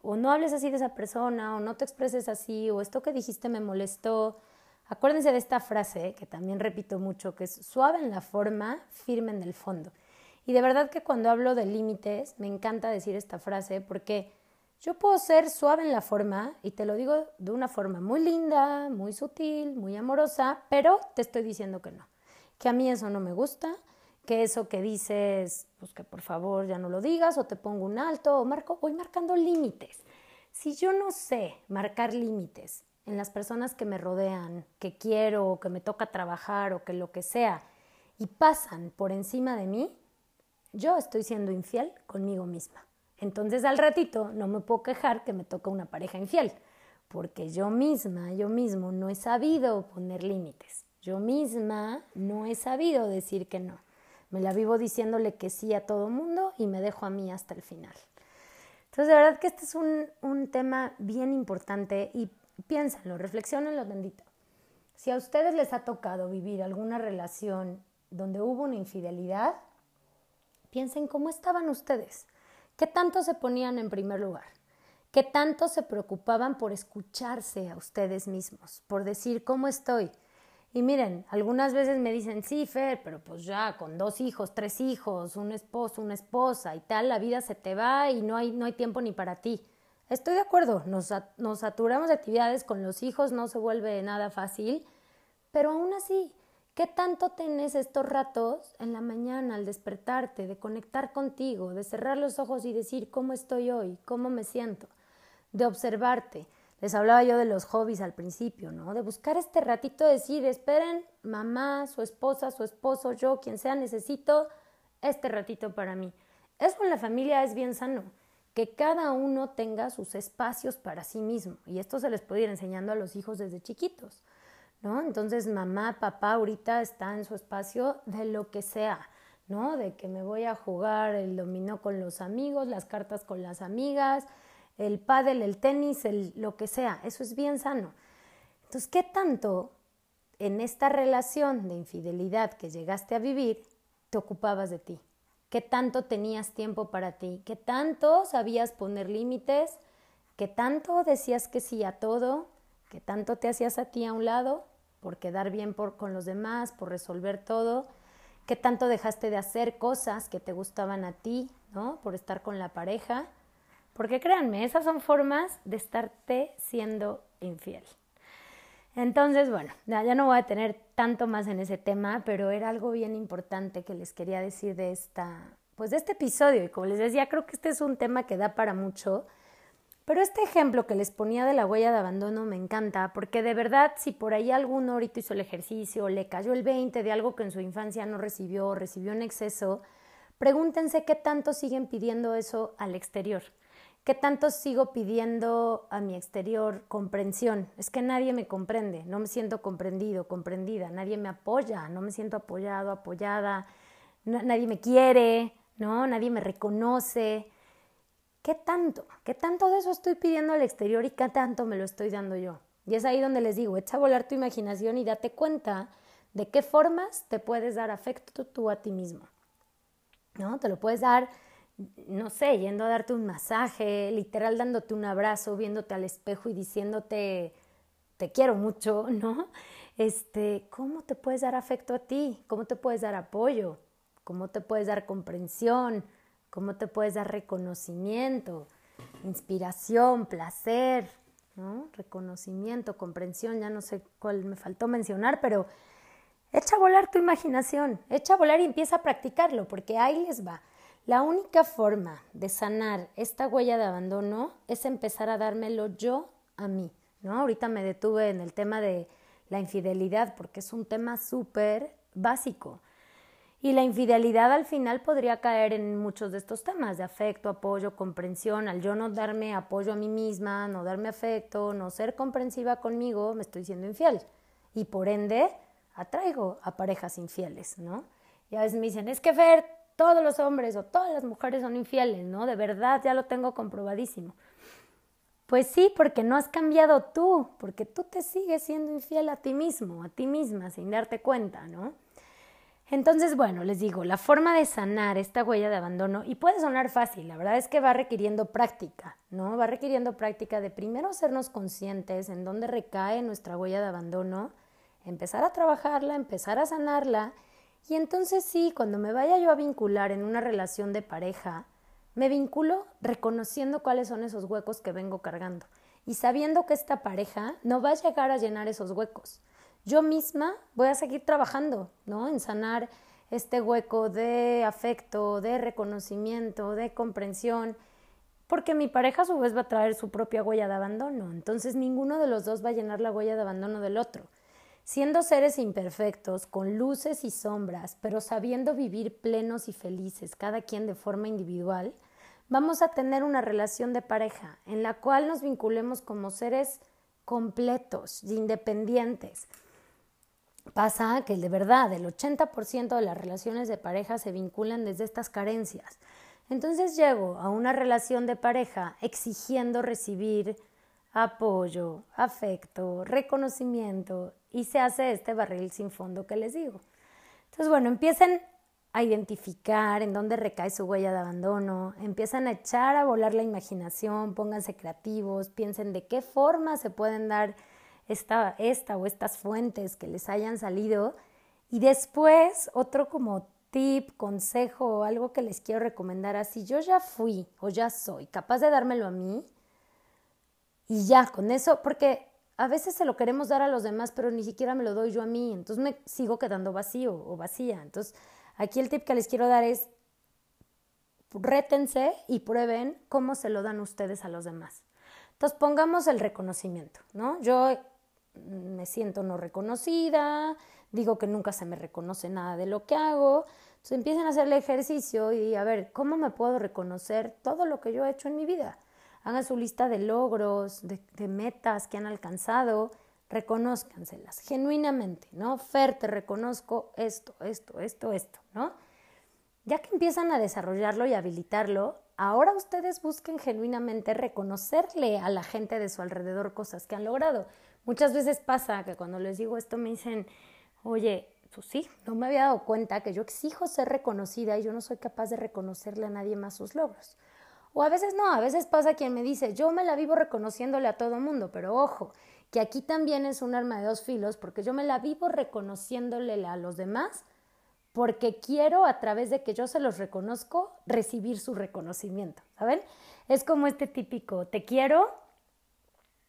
o no hables así de esa persona, o no te expreses así, o esto que dijiste me molestó. Acuérdense de esta frase que también repito mucho, que es suave en la forma, firme en el fondo. Y de verdad que cuando hablo de límites, me encanta decir esta frase porque yo puedo ser suave en la forma, y te lo digo de una forma muy linda, muy sutil, muy amorosa, pero te estoy diciendo que no, que a mí eso no me gusta, que eso que dices, pues que por favor ya no lo digas o te pongo un alto o marco, voy marcando límites. Si yo no sé marcar límites en las personas que me rodean, que quiero o que me toca trabajar o que lo que sea, y pasan por encima de mí, yo estoy siendo infiel conmigo misma. Entonces al ratito no me puedo quejar que me toca una pareja infiel, porque yo misma, yo mismo no he sabido poner límites. Yo misma no he sabido decir que no. Me la vivo diciéndole que sí a todo mundo y me dejo a mí hasta el final. Entonces, de verdad que este es un, un tema bien importante y piénsenlo, reflexionenlo bendito. Si a ustedes les ha tocado vivir alguna relación donde hubo una infidelidad, piensen cómo estaban ustedes, qué tanto se ponían en primer lugar, qué tanto se preocupaban por escucharse a ustedes mismos, por decir cómo estoy, y miren, algunas veces me dicen, sí, Fer, pero pues ya con dos hijos, tres hijos, un esposo, una esposa y tal, la vida se te va y no hay, no hay tiempo ni para ti. Estoy de acuerdo, nos, nos saturamos de actividades con los hijos, no se vuelve nada fácil, pero aún así, ¿qué tanto tenés estos ratos en la mañana al despertarte, de conectar contigo, de cerrar los ojos y decir cómo estoy hoy, cómo me siento, de observarte? Les hablaba yo de los hobbies al principio, ¿no? De buscar este ratito, de decir, esperen, mamá, su esposa, su esposo, yo, quien sea, necesito este ratito para mí. Eso en la familia es bien sano, que cada uno tenga sus espacios para sí mismo. Y esto se les puede ir enseñando a los hijos desde chiquitos, ¿no? Entonces, mamá, papá ahorita está en su espacio de lo que sea, ¿no? De que me voy a jugar el dominó con los amigos, las cartas con las amigas, el pádel, el tenis, el, lo que sea, eso es bien sano. Entonces, ¿qué tanto en esta relación de infidelidad que llegaste a vivir te ocupabas de ti? ¿Qué tanto tenías tiempo para ti? ¿Qué tanto sabías poner límites? ¿Qué tanto decías que sí a todo? ¿Qué tanto te hacías a ti a un lado por quedar bien por, con los demás, por resolver todo? ¿Qué tanto dejaste de hacer cosas que te gustaban a ti, ¿no? Por estar con la pareja. Porque créanme, esas son formas de estarte siendo infiel. Entonces, bueno, ya no voy a tener tanto más en ese tema, pero era algo bien importante que les quería decir de esta, pues de este episodio. Y como les decía, creo que este es un tema que da para mucho. Pero este ejemplo que les ponía de la huella de abandono me encanta, porque de verdad, si por ahí alguno ahorita hizo el ejercicio, le cayó el 20 de algo que en su infancia no recibió, recibió en exceso, pregúntense qué tanto siguen pidiendo eso al exterior. ¿Qué tanto sigo pidiendo a mi exterior comprensión? Es que nadie me comprende, no me siento comprendido, comprendida, nadie me apoya, no me siento apoyado, apoyada, nadie me quiere, ¿no? Nadie me reconoce. ¿Qué tanto? ¿Qué tanto de eso estoy pidiendo al exterior y qué tanto me lo estoy dando yo? Y es ahí donde les digo, echa a volar tu imaginación y date cuenta de qué formas te puedes dar afecto tú a ti mismo. ¿No? Te lo puedes dar no sé, yendo a darte un masaje, literal dándote un abrazo, viéndote al espejo y diciéndote te quiero mucho, *laughs* ¿no? Este, ¿cómo te puedes dar afecto a ti? ¿Cómo te puedes dar apoyo? ¿Cómo te puedes dar comprensión? ¿Cómo te puedes dar reconocimiento, inspiración, placer? ¿no? Reconocimiento, comprensión, ya no sé cuál me faltó mencionar, pero echa a volar tu imaginación, echa a volar y empieza a practicarlo, porque ahí les va. La única forma de sanar esta huella de abandono es empezar a dármelo yo a mí, ¿no? Ahorita me detuve en el tema de la infidelidad porque es un tema súper básico. Y la infidelidad al final podría caer en muchos de estos temas de afecto, apoyo, comprensión. Al yo no darme apoyo a mí misma, no darme afecto, no ser comprensiva conmigo, me estoy siendo infiel. Y por ende, atraigo a parejas infieles, ¿no? Y a veces me dicen, es que Fer, todos los hombres o todas las mujeres son infieles, ¿no? De verdad, ya lo tengo comprobadísimo. Pues sí, porque no has cambiado tú, porque tú te sigues siendo infiel a ti mismo, a ti misma, sin darte cuenta, ¿no? Entonces, bueno, les digo, la forma de sanar esta huella de abandono, y puede sonar fácil, la verdad es que va requiriendo práctica, ¿no? Va requiriendo práctica de primero hacernos conscientes en dónde recae nuestra huella de abandono, empezar a trabajarla, empezar a sanarla, y entonces sí, cuando me vaya yo a vincular en una relación de pareja, me vinculo reconociendo cuáles son esos huecos que vengo cargando y sabiendo que esta pareja no va a llegar a llenar esos huecos. Yo misma voy a seguir trabajando, ¿no? En sanar este hueco de afecto, de reconocimiento, de comprensión, porque mi pareja a su vez va a traer su propia huella de abandono. Entonces ninguno de los dos va a llenar la huella de abandono del otro. Siendo seres imperfectos, con luces y sombras, pero sabiendo vivir plenos y felices, cada quien de forma individual, vamos a tener una relación de pareja en la cual nos vinculemos como seres completos independientes. Pasa que de verdad el 80% de las relaciones de pareja se vinculan desde estas carencias. Entonces llego a una relación de pareja exigiendo recibir apoyo, afecto, reconocimiento y se hace este barril sin fondo que les digo. Entonces, bueno, empiecen a identificar en dónde recae su huella de abandono, empiezan a echar a volar la imaginación, pónganse creativos, piensen de qué forma se pueden dar esta, esta o estas fuentes que les hayan salido y después otro como tip, consejo o algo que les quiero recomendar así, yo ya fui o ya soy capaz de dármelo a mí y ya con eso, porque a veces se lo queremos dar a los demás, pero ni siquiera me lo doy yo a mí, entonces me sigo quedando vacío o vacía. Entonces, aquí el tip que les quiero dar es rétense y prueben cómo se lo dan ustedes a los demás. Entonces, pongamos el reconocimiento, ¿no? Yo me siento no reconocida, digo que nunca se me reconoce nada de lo que hago. Entonces empiecen a hacer el ejercicio y a ver, ¿cómo me puedo reconocer todo lo que yo he hecho en mi vida? Hagan su lista de logros, de, metas que han alcanzado, reconózcanselas genuinamente, ¿no? Fer, te reconozco esto, esto, esto, esto, ¿no? Ya que empiezan a desarrollarlo y habilitarlo, ahora ustedes busquen genuinamente reconocerle a la gente de su alrededor cosas que han logrado. Muchas veces pasa que cuando les digo esto me dicen, oye, pues sí, no me había dado cuenta que yo exijo ser reconocida y yo no soy capaz de reconocerle a nadie más sus logros. O a veces no, a veces pasa quien me dice, yo me la vivo reconociéndole a todo mundo, pero ojo, que aquí también es un arma de dos filos, porque yo me la vivo reconociéndole a los demás, porque quiero a través de que yo se los reconozco, recibir su reconocimiento, ¿saben? Es como este típico, te quiero,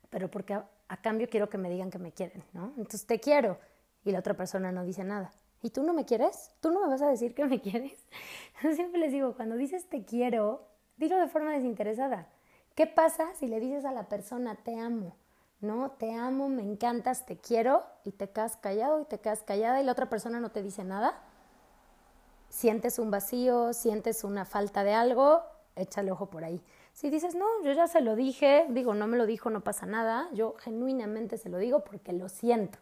pero porque a, cambio quiero que me digan que me quieren, ¿no? Entonces te quiero y la otra persona no dice nada. ¿Y tú no me quieres? ¿Tú no me vas a decir que me quieres? *laughs* Yo siempre les digo, cuando dices te quiero, Dilo de forma desinteresada. ¿Qué pasa si le dices a la persona te amo? ¿No? Te amo, me encantas, te quiero y te quedas callado y te quedas callada y la otra persona no te dice nada. Sientes un vacío, sientes una falta de algo, échale ojo por ahí. Si dices, no, yo ya se lo dije, digo, no me lo dijo, no pasa nada, yo genuinamente se lo digo porque lo siento.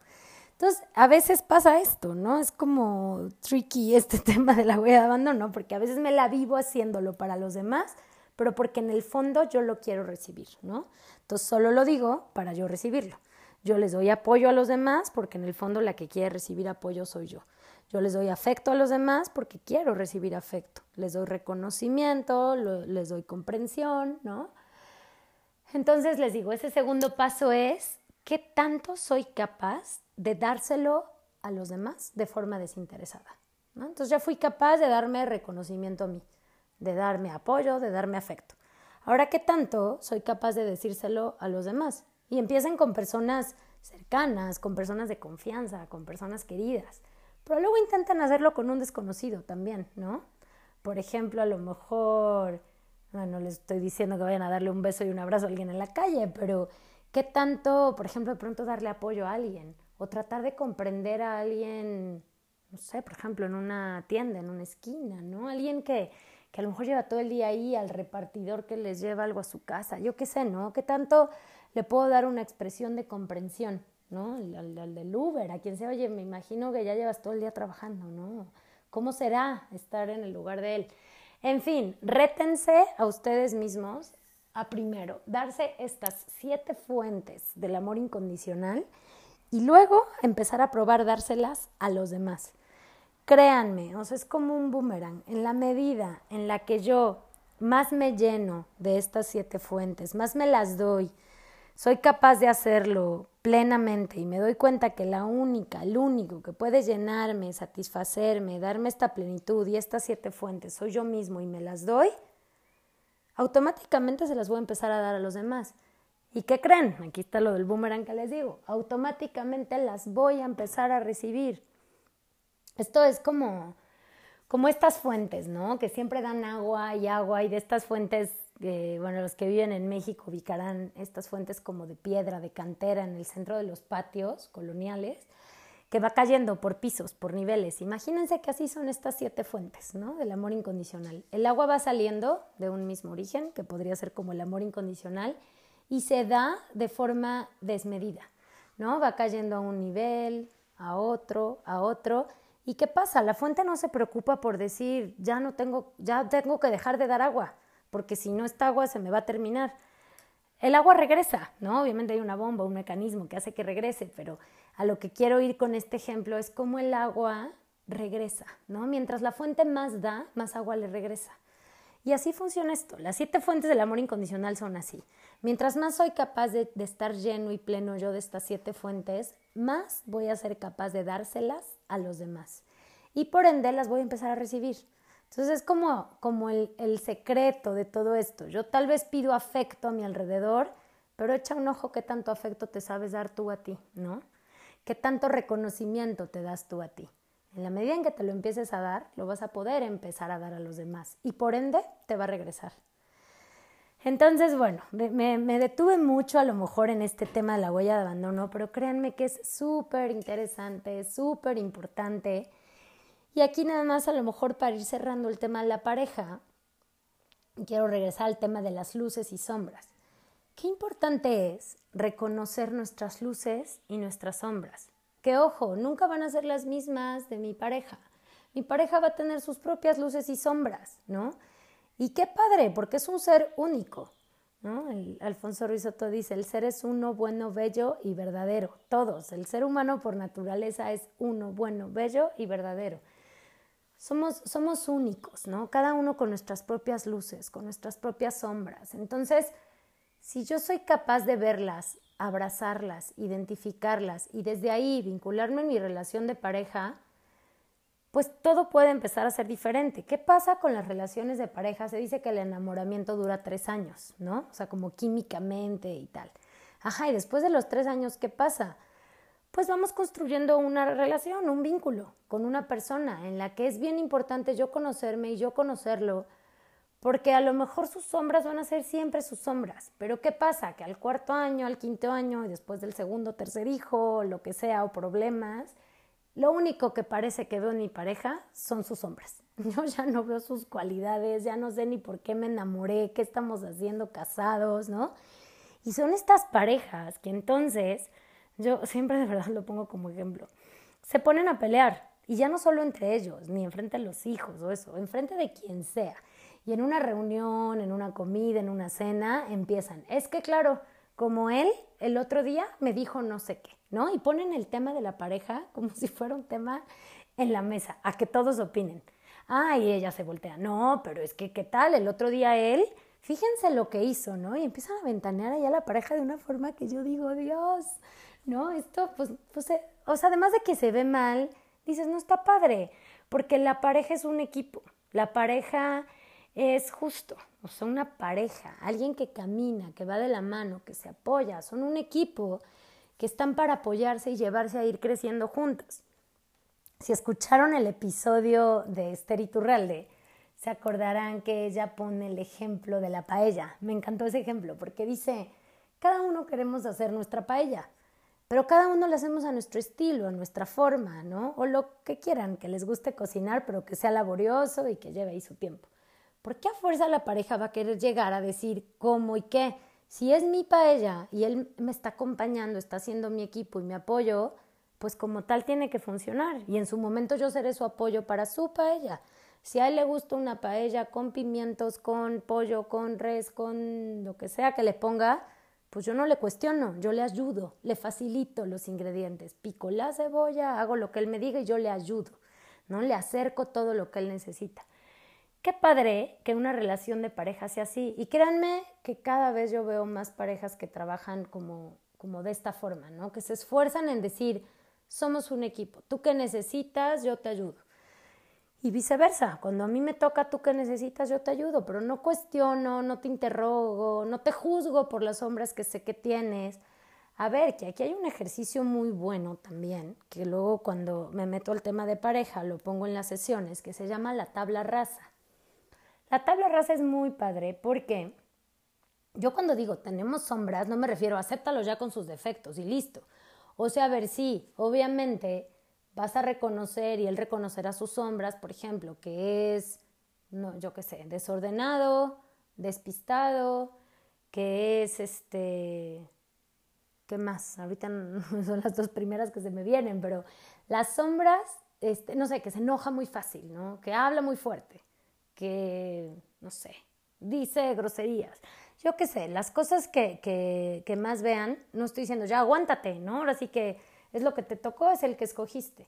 Entonces, a veces pasa esto, ¿no? Es como tricky este *laughs* tema de la huella de abandono, porque a veces me la vivo haciéndolo para los demás, pero porque en el fondo yo lo quiero recibir, ¿no? Entonces, solo lo digo para yo recibirlo. Yo les doy apoyo a los demás porque en el fondo la que quiere recibir apoyo soy yo. Yo les doy afecto a los demás porque quiero recibir afecto. Les doy reconocimiento, les doy comprensión, ¿no? Entonces les digo, ese segundo paso es, ¿qué tanto soy capaz de dárselo a los demás de forma desinteresada. Entonces ya fui capaz de darme reconocimiento a mí, de darme apoyo, de darme afecto. Ahora, ¿qué tanto soy capaz de decírselo a los demás? Y empiecen con personas cercanas, con personas de confianza, con personas queridas. Pero luego intentan hacerlo con un desconocido también, ¿no? Por ejemplo, a lo mejor, bueno, les estoy diciendo que vayan a darle un beso y un abrazo a alguien en la calle, pero ¿qué tanto, por ejemplo, de pronto darle apoyo a alguien? O tratar de comprender a alguien, no sé, por ejemplo, en una tienda, en una esquina, ¿no? Alguien que, que a lo mejor lleva todo el día ahí al repartidor que les lleva algo a su casa, yo qué sé, ¿no? ¿Qué tanto le puedo dar una expresión de comprensión, ¿no? Al, del Uber, a quien sea, oye, me imagino que ya llevas todo el día trabajando, ¿no? ¿Cómo será estar en el lugar de él? En fin, rétense a ustedes mismos a primero darse estas siete fuentes del amor incondicional y luego empezar a probar dárselas a los demás. Créanme, o es como un boomerang. En la medida en la que yo más me lleno de estas siete fuentes, más me las doy, soy capaz de hacerlo plenamente y me doy cuenta que la única, el único que puede llenarme, satisfacerme, darme esta plenitud y estas siete fuentes soy yo mismo y me las doy, automáticamente se las voy a empezar a dar a los demás. ¿Y qué creen? Aquí está lo del boomerang que les digo. Automáticamente las voy a empezar a recibir. Esto es como, como estas fuentes, ¿no? Que siempre dan agua y agua y de estas fuentes bueno, los que viven en México ubicarán estas fuentes como de piedra, de cantera en el centro de los patios coloniales, que va cayendo por pisos, por niveles. Imagínense que así son estas siete fuentes, ¿no? Del amor incondicional. El agua va saliendo de un mismo origen, que podría ser como el amor incondicional, y se da de forma desmedida, ¿no? Va cayendo a un nivel, a otro, a otro. ¿Y qué pasa? La fuente no se preocupa por decir, ya no tengo, ya tengo que dejar de dar agua porque si no esta agua se me va a terminar. El agua regresa, ¿no? Obviamente hay una bomba, un mecanismo que hace que regrese, pero a lo que quiero ir con este ejemplo es cómo el agua regresa, ¿no? Mientras la fuente más da, más agua le regresa. Y así funciona esto. Las siete fuentes del amor incondicional son así. Mientras más soy capaz de, estar lleno y pleno yo de estas siete fuentes, más voy a ser capaz de dárselas a los demás. Y por ende las voy a empezar a recibir. Entonces es como, como el, el, secreto de todo esto. Yo tal vez pido afecto a mi alrededor, pero echa un ojo qué tanto afecto te sabes dar tú a ti, ¿no? ¿Qué tanto reconocimiento te das tú a ti? En la medida en que te lo empieces a dar, lo vas a poder empezar a dar a los demás y por ende te va a regresar. Entonces, bueno, me, detuve mucho a lo mejor en este tema de la huella de abandono, pero créanme que es súper interesante, súper importante y aquí nada más a lo mejor para ir cerrando el tema de la pareja, quiero regresar al tema de las luces y sombras. Qué importante es reconocer nuestras luces y nuestras sombras. Que ojo, nunca van a ser las mismas de mi pareja. Mi pareja va a tener sus propias luces y sombras, ¿no? Y qué padre, porque es un ser único, ¿no? El Alfonso Ruizotto dice, el ser es uno bueno, bello y verdadero. Todos, el ser humano por naturaleza es uno bueno, bello y verdadero somos, somos únicos, ¿no? Cada uno con nuestras propias luces, con nuestras propias sombras. Entonces, si yo soy capaz de verlas, abrazarlas, identificarlas y desde ahí vincularme en mi relación de pareja, pues todo puede empezar a ser diferente. ¿Qué pasa con las relaciones de pareja? Se dice que el enamoramiento dura tres años, ¿no? O sea, como químicamente y tal. Ajá, y después de los tres años, ¿qué pasa? pues vamos construyendo una relación, un vínculo con una persona en la que es bien importante yo conocerme y yo conocerlo, porque a lo mejor sus sombras van a ser siempre sus sombras, pero ¿qué pasa? Que al cuarto año, al quinto año y después del segundo, tercer hijo, lo que sea, o problemas, lo único que parece que veo en mi pareja son sus sombras. *laughs* Yo ya no veo sus cualidades, ya no sé ni por qué me enamoré, qué estamos haciendo casados, ¿no? Y son estas parejas que entonces yo siempre de verdad lo pongo como ejemplo. Se ponen a pelear y ya no solo entre ellos, ni enfrente de los hijos o eso, enfrente de quien sea. Y en una reunión, en una comida, en una cena, empiezan. Es que claro, como él el otro día me dijo no sé qué, ¿no? Y ponen el tema de la pareja *laughs* como si fuera un tema en la mesa, a que todos opinen. Ah, y ella se voltea. No, pero es que, ¿qué tal? El otro día él, fíjense lo que hizo, ¿no? Y empiezan a ventanear allá la pareja de una forma que yo digo, Dios, ¿no? Esto, pues, pues, eh, o sea, además de que se ve mal, dices, no está padre, porque la pareja es un equipo, la pareja es justo, o sea, una pareja, alguien que camina, que va de la mano, que se apoya, son un equipo que están para apoyarse y llevarse a ir creciendo juntos. Si escucharon el episodio de Esther Iturralde, se acordarán que ella pone el ejemplo de la paella. Me encantó ese ejemplo porque dice, cada uno queremos hacer nuestra paella, pero cada uno lo hacemos a nuestro estilo, a nuestra forma, ¿no? O lo que quieran, que les guste cocinar, pero que sea laborioso y que lleve ahí su tiempo. ¿Por qué a fuerza la pareja va a querer llegar a decir cómo y qué? Si es mi paella y él me está acompañando, está haciendo mi equipo y me apoyo, pues como tal tiene que funcionar. Y en su momento yo seré su apoyo para su paella. Si a él le gusta una paella con pimientos, con pollo, con res, con lo que sea que le ponga, pues yo no le cuestiono, yo le ayudo, le facilito los ingredientes, pico la cebolla, hago lo que él me diga y yo le ayudo, ¿no? Le acerco todo lo que él necesita. Qué padre que una relación de pareja sea así. Y créanme que cada vez yo veo más parejas que trabajan como, como de esta forma, ¿no? Que se esfuerzan en decir, somos un equipo, tú que necesitas, yo te ayudo. Y viceversa, cuando a mí me toca tú que necesitas, yo te ayudo, pero no cuestiono, no te interrogo, no te juzgo por las sombras que sé que tienes. A ver, que aquí hay un ejercicio muy bueno también, que luego cuando me meto al tema de pareja lo pongo en las sesiones, que se llama la tabla rasa. La tabla rasa es muy padre porque yo cuando digo tenemos sombras, no me refiero a acéptalo ya con sus defectos y listo. O sea, a ver, sí, obviamente vas a reconocer y él reconocerá sus sombras, por ejemplo, que es, no, yo qué sé, desordenado, despistado, que es este, ¿qué más? Ahorita *laughs* son las dos primeras que se me vienen, pero las sombras, este, no sé, que se enoja muy fácil, ¿no? Que habla muy fuerte, que, no sé, dice groserías. Yo qué sé, las cosas que, que, que más vean, no estoy diciendo ya aguántate, ¿no? Ahora sí que es lo que te tocó, es el que escogiste.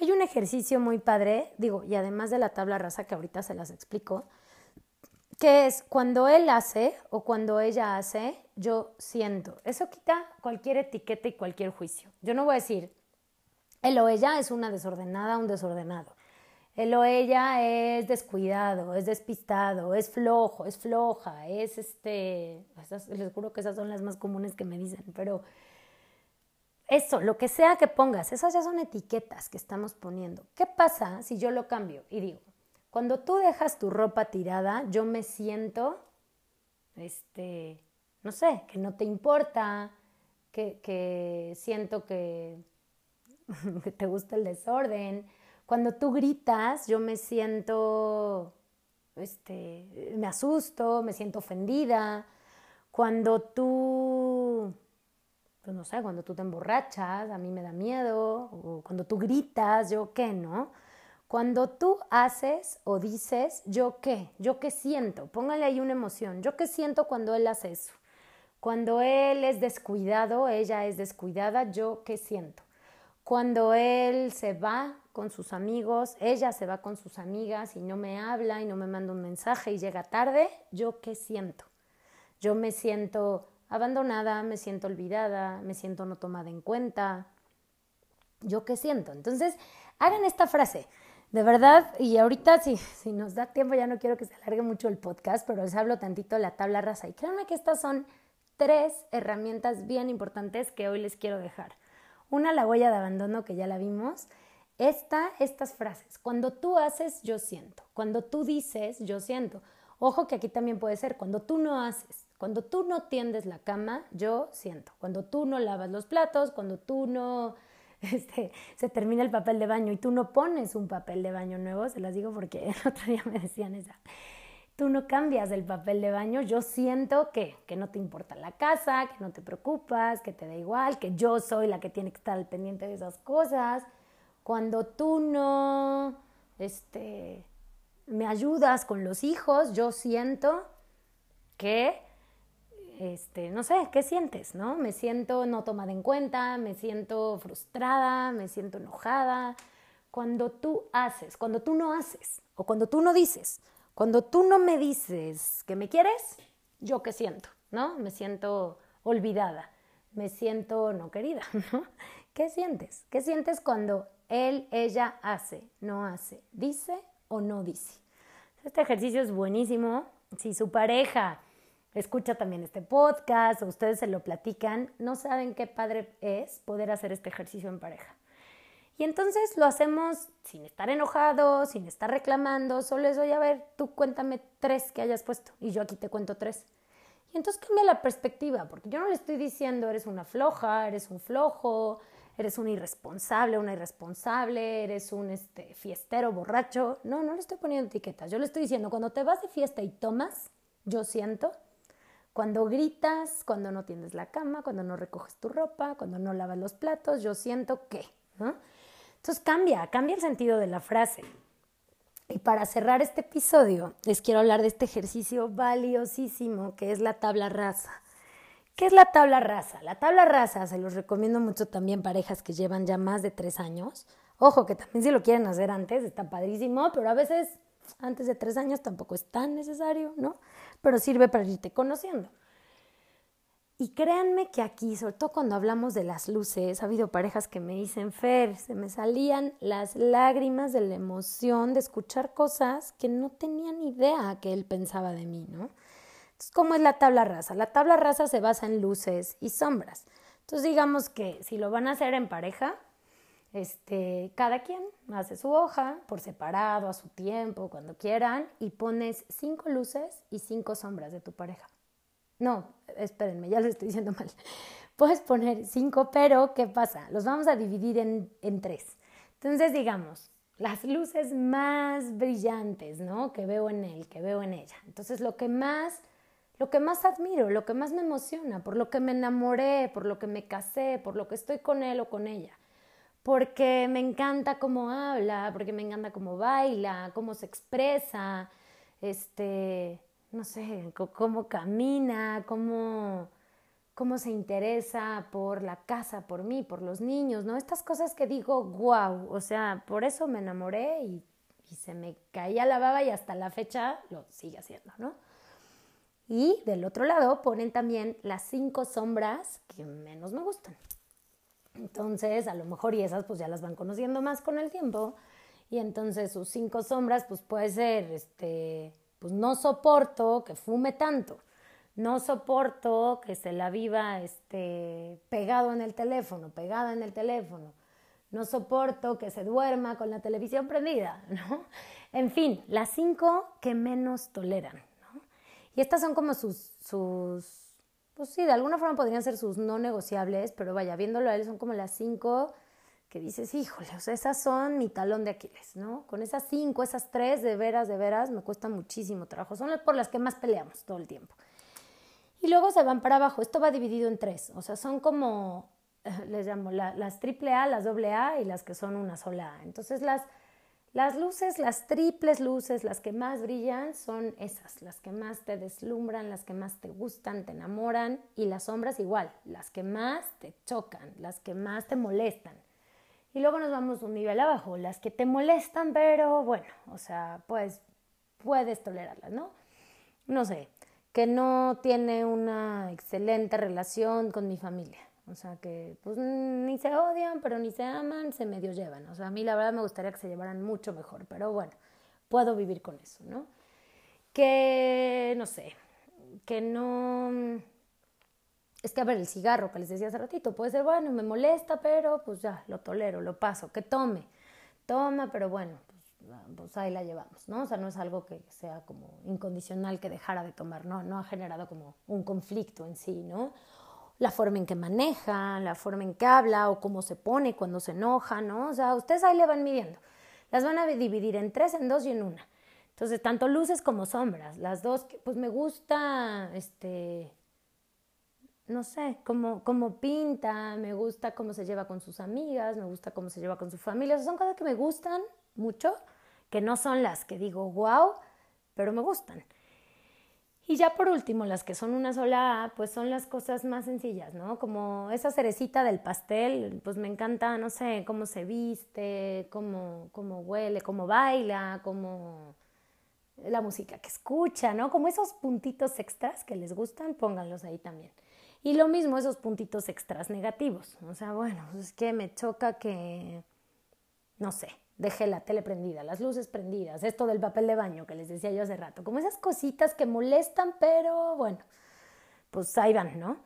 Hay un ejercicio muy padre, digo, y además de la tabla rasa que ahorita se las explico, que es cuando él hace o cuando ella hace, yo siento. Eso quita cualquier etiqueta y cualquier juicio. Yo no voy a decir, él o ella es una desordenada, un desordenado. Él o ella es descuidado, es despistado, es flojo, es floja, es este, les juro que esas son las más comunes que me dicen, pero eso, lo que sea que pongas, esas ya son etiquetas que estamos poniendo. ¿Qué pasa si yo lo cambio y digo, cuando tú dejas tu ropa tirada, yo me siento, este, no sé, que no te importa, que, siento que, *laughs* que te gusta el desorden. Cuando tú gritas, yo me siento, este, me asusto, me siento ofendida. Cuando tú pues no sé, cuando tú te emborrachas, a mí me da miedo, o cuando tú gritas, yo qué, ¿no? Cuando tú haces o dices, yo qué, yo qué siento, póngale ahí una emoción, yo qué siento cuando él hace eso. Cuando él es descuidado, ella es descuidada, yo qué siento. Cuando él se va con sus amigos, ella se va con sus amigas y no me habla y no me manda un mensaje y llega tarde, yo qué siento. Yo me siento abandonada, me siento olvidada, me siento no tomada en cuenta. ¿Yo qué siento? Entonces, hagan esta frase. De verdad, y ahorita si, si nos da tiempo, ya no quiero que se alargue mucho el podcast, pero les hablo tantito de la tabla rasa. Y créanme que estas son tres herramientas bien importantes que hoy les quiero dejar. Una, la huella de abandono, que ya la vimos. Esta, estas frases. Cuando tú haces, yo siento. Cuando tú dices, yo siento. Ojo que aquí también puede ser cuando tú no haces. Cuando tú no tiendes la cama, yo siento. Cuando tú no lavas los platos, cuando tú no *laughs* este, se termina el papel de baño y tú no pones un papel de baño nuevo, se las digo porque *laughs* el otro día me decían esa. Tú no cambias el papel de baño, yo siento que, que no te importa la casa, que no te preocupas, que te da igual, que yo soy la que tiene que estar pendiente de esas cosas. Cuando tú no este, me ayudas con los hijos, yo siento que este, no sé, ¿qué sientes? ¿No? Me siento no tomada en cuenta, me siento frustrada, me siento enojada. Cuando tú haces, cuando tú no haces, o cuando tú no dices, cuando tú no me dices que me quieres, yo qué siento, ¿no? Me siento olvidada, me siento no querida, *laughs* ¿no? ¿Qué sientes? ¿Qué sientes cuando él, ella hace, no hace, dice o no dice? Este ejercicio es buenísimo. Si su pareja escucha también este podcast o ustedes se lo platican, no saben qué padre es poder hacer este ejercicio en pareja. Y entonces lo hacemos sin estar enojado, sin estar reclamando, solo es, oye, a ver, tú cuéntame tres que hayas puesto y yo aquí te cuento tres. Y entonces cambia la perspectiva, porque yo no le estoy diciendo eres una floja, eres un flojo, eres un irresponsable, una irresponsable, eres un este, fiestero borracho. No, no le estoy poniendo etiquetas. Yo le estoy diciendo, cuando te vas de fiesta y tomas, yo siento, cuando gritas, cuando no tienes la cama, cuando no recoges tu ropa, cuando no lavas los platos, yo siento que. Entonces cambia, cambia el sentido de la frase. Y para cerrar este episodio, les quiero hablar de este ejercicio valiosísimo que es la tabla rasa. ¿Qué es la tabla rasa? La tabla rasa se los recomiendo mucho también parejas que llevan ya más de tres años. Ojo, que también si lo quieren hacer antes, está padrísimo, pero a veces antes de tres años tampoco es tan necesario, ¿no? Pero sirve para irte conociendo. Y créanme que aquí, sobre todo cuando hablamos de las luces, ha habido parejas que me dicen, Fer, se me salían las lágrimas de la emoción de escuchar cosas que no tenían idea que él pensaba de mí, ¿no? Entonces, ¿cómo es la tabla rasa? La tabla rasa se basa en luces y sombras. Entonces, digamos que si lo van a hacer en pareja, este, cada quien hace su hoja por separado, a su tiempo, cuando quieran, y pones cinco luces y cinco sombras de tu pareja. No, espérenme, ya les estoy diciendo mal. *laughs* Puedes poner cinco, pero ¿qué pasa? Los vamos a dividir en, en tres. Entonces, digamos, las luces más brillantes, ¿no? Que veo en él, que veo en ella. Entonces, lo que más, lo que más admiro, lo que más me emociona, por lo que me enamoré, por lo que me casé, por lo que estoy con él o con ella. Porque me encanta cómo habla, porque me encanta cómo baila, cómo se expresa, este, no sé, cómo camina, cómo, cómo se interesa por la casa, por mí, por los niños, ¿no? Estas cosas que digo, wow, o sea, por eso me enamoré y, se me caía la baba y hasta la fecha lo sigue haciendo, ¿no? Y del otro lado ponen también las cinco sombras que menos me gustan. Entonces, a lo mejor y esas pues ya las van conociendo más con el tiempo. Y entonces sus cinco sombras pues puede ser este pues no soporto que fume tanto, no soporto que se la viva este, pegado en el teléfono, pegada en el teléfono, no soporto que se duerma con la televisión prendida, *laughs* ¿no? En fin, las cinco que menos toleran, ¿no? Y estas son como sus, sus, pues sí, de alguna forma podrían ser sus no negociables, pero vaya, viéndolo a él son como las cinco que dices, híjole, o sea, esas son mi talón de Aquiles, ¿no? Con esas cinco, esas tres, de veras, de veras, me cuesta muchísimo trabajo. Son por las que más peleamos todo el tiempo. Y luego se van para abajo. Esto va dividido en tres. O sea, son como, les llamo, las triple A, las doble A y las que son una sola A. Entonces, las, las luces, las triples luces, las que más brillan, son esas, las que más te deslumbran, las que más te gustan, te enamoran. Y las sombras igual, las que más te chocan, las que más te molestan. Y luego nos vamos un nivel abajo, las que te molestan, pero bueno, o sea, pues puedes tolerarlas, ¿no? No sé, que no tiene una excelente relación con mi familia. O sea, que pues ni se odian, pero ni se aman, se medio llevan. O sea, a mí la verdad me gustaría que se llevaran mucho mejor, pero bueno, puedo vivir con eso, ¿no? Que, no sé, que no es que a ver, el cigarro que les decía hace ratito, puede ser, bueno, me molesta, pero pues ya, lo tolero, lo paso, que tome, toma, pero bueno, pues, pues, ahí la llevamos, ¿no? O sea, no es algo que sea como incondicional que dejara de tomar, ¿no? No ha generado como un conflicto en sí, ¿no? La forma en que maneja, la forma en que habla o cómo se pone cuando se enoja, ¿no? O sea, ustedes ahí le van midiendo. Las van a dividir en tres, en dos y en una. Entonces, tanto luces como sombras. Las dos, pues me gusta, este, no sé, cómo, cómo pinta, me gusta cómo se lleva con sus amigas, me gusta cómo se lleva con su familia. son cosas que me gustan mucho, que no son las que digo wow, pero me gustan. Y ya por último, las que son una sola pues son las cosas más sencillas, ¿no? Como esa cerecita del pastel, pues me encanta, no sé, cómo se viste, cómo, cómo huele, cómo baila, cómo la música que escucha, ¿no? Como esos puntitos extras que les gustan, pónganlos ahí también. Y lo mismo esos puntitos extras negativos. O sea, bueno, es que me choca que, no sé, dejé la tele prendida, las luces prendidas, esto del papel de baño que les decía yo hace rato, como esas cositas que molestan, pero bueno, pues ahí van, ¿no?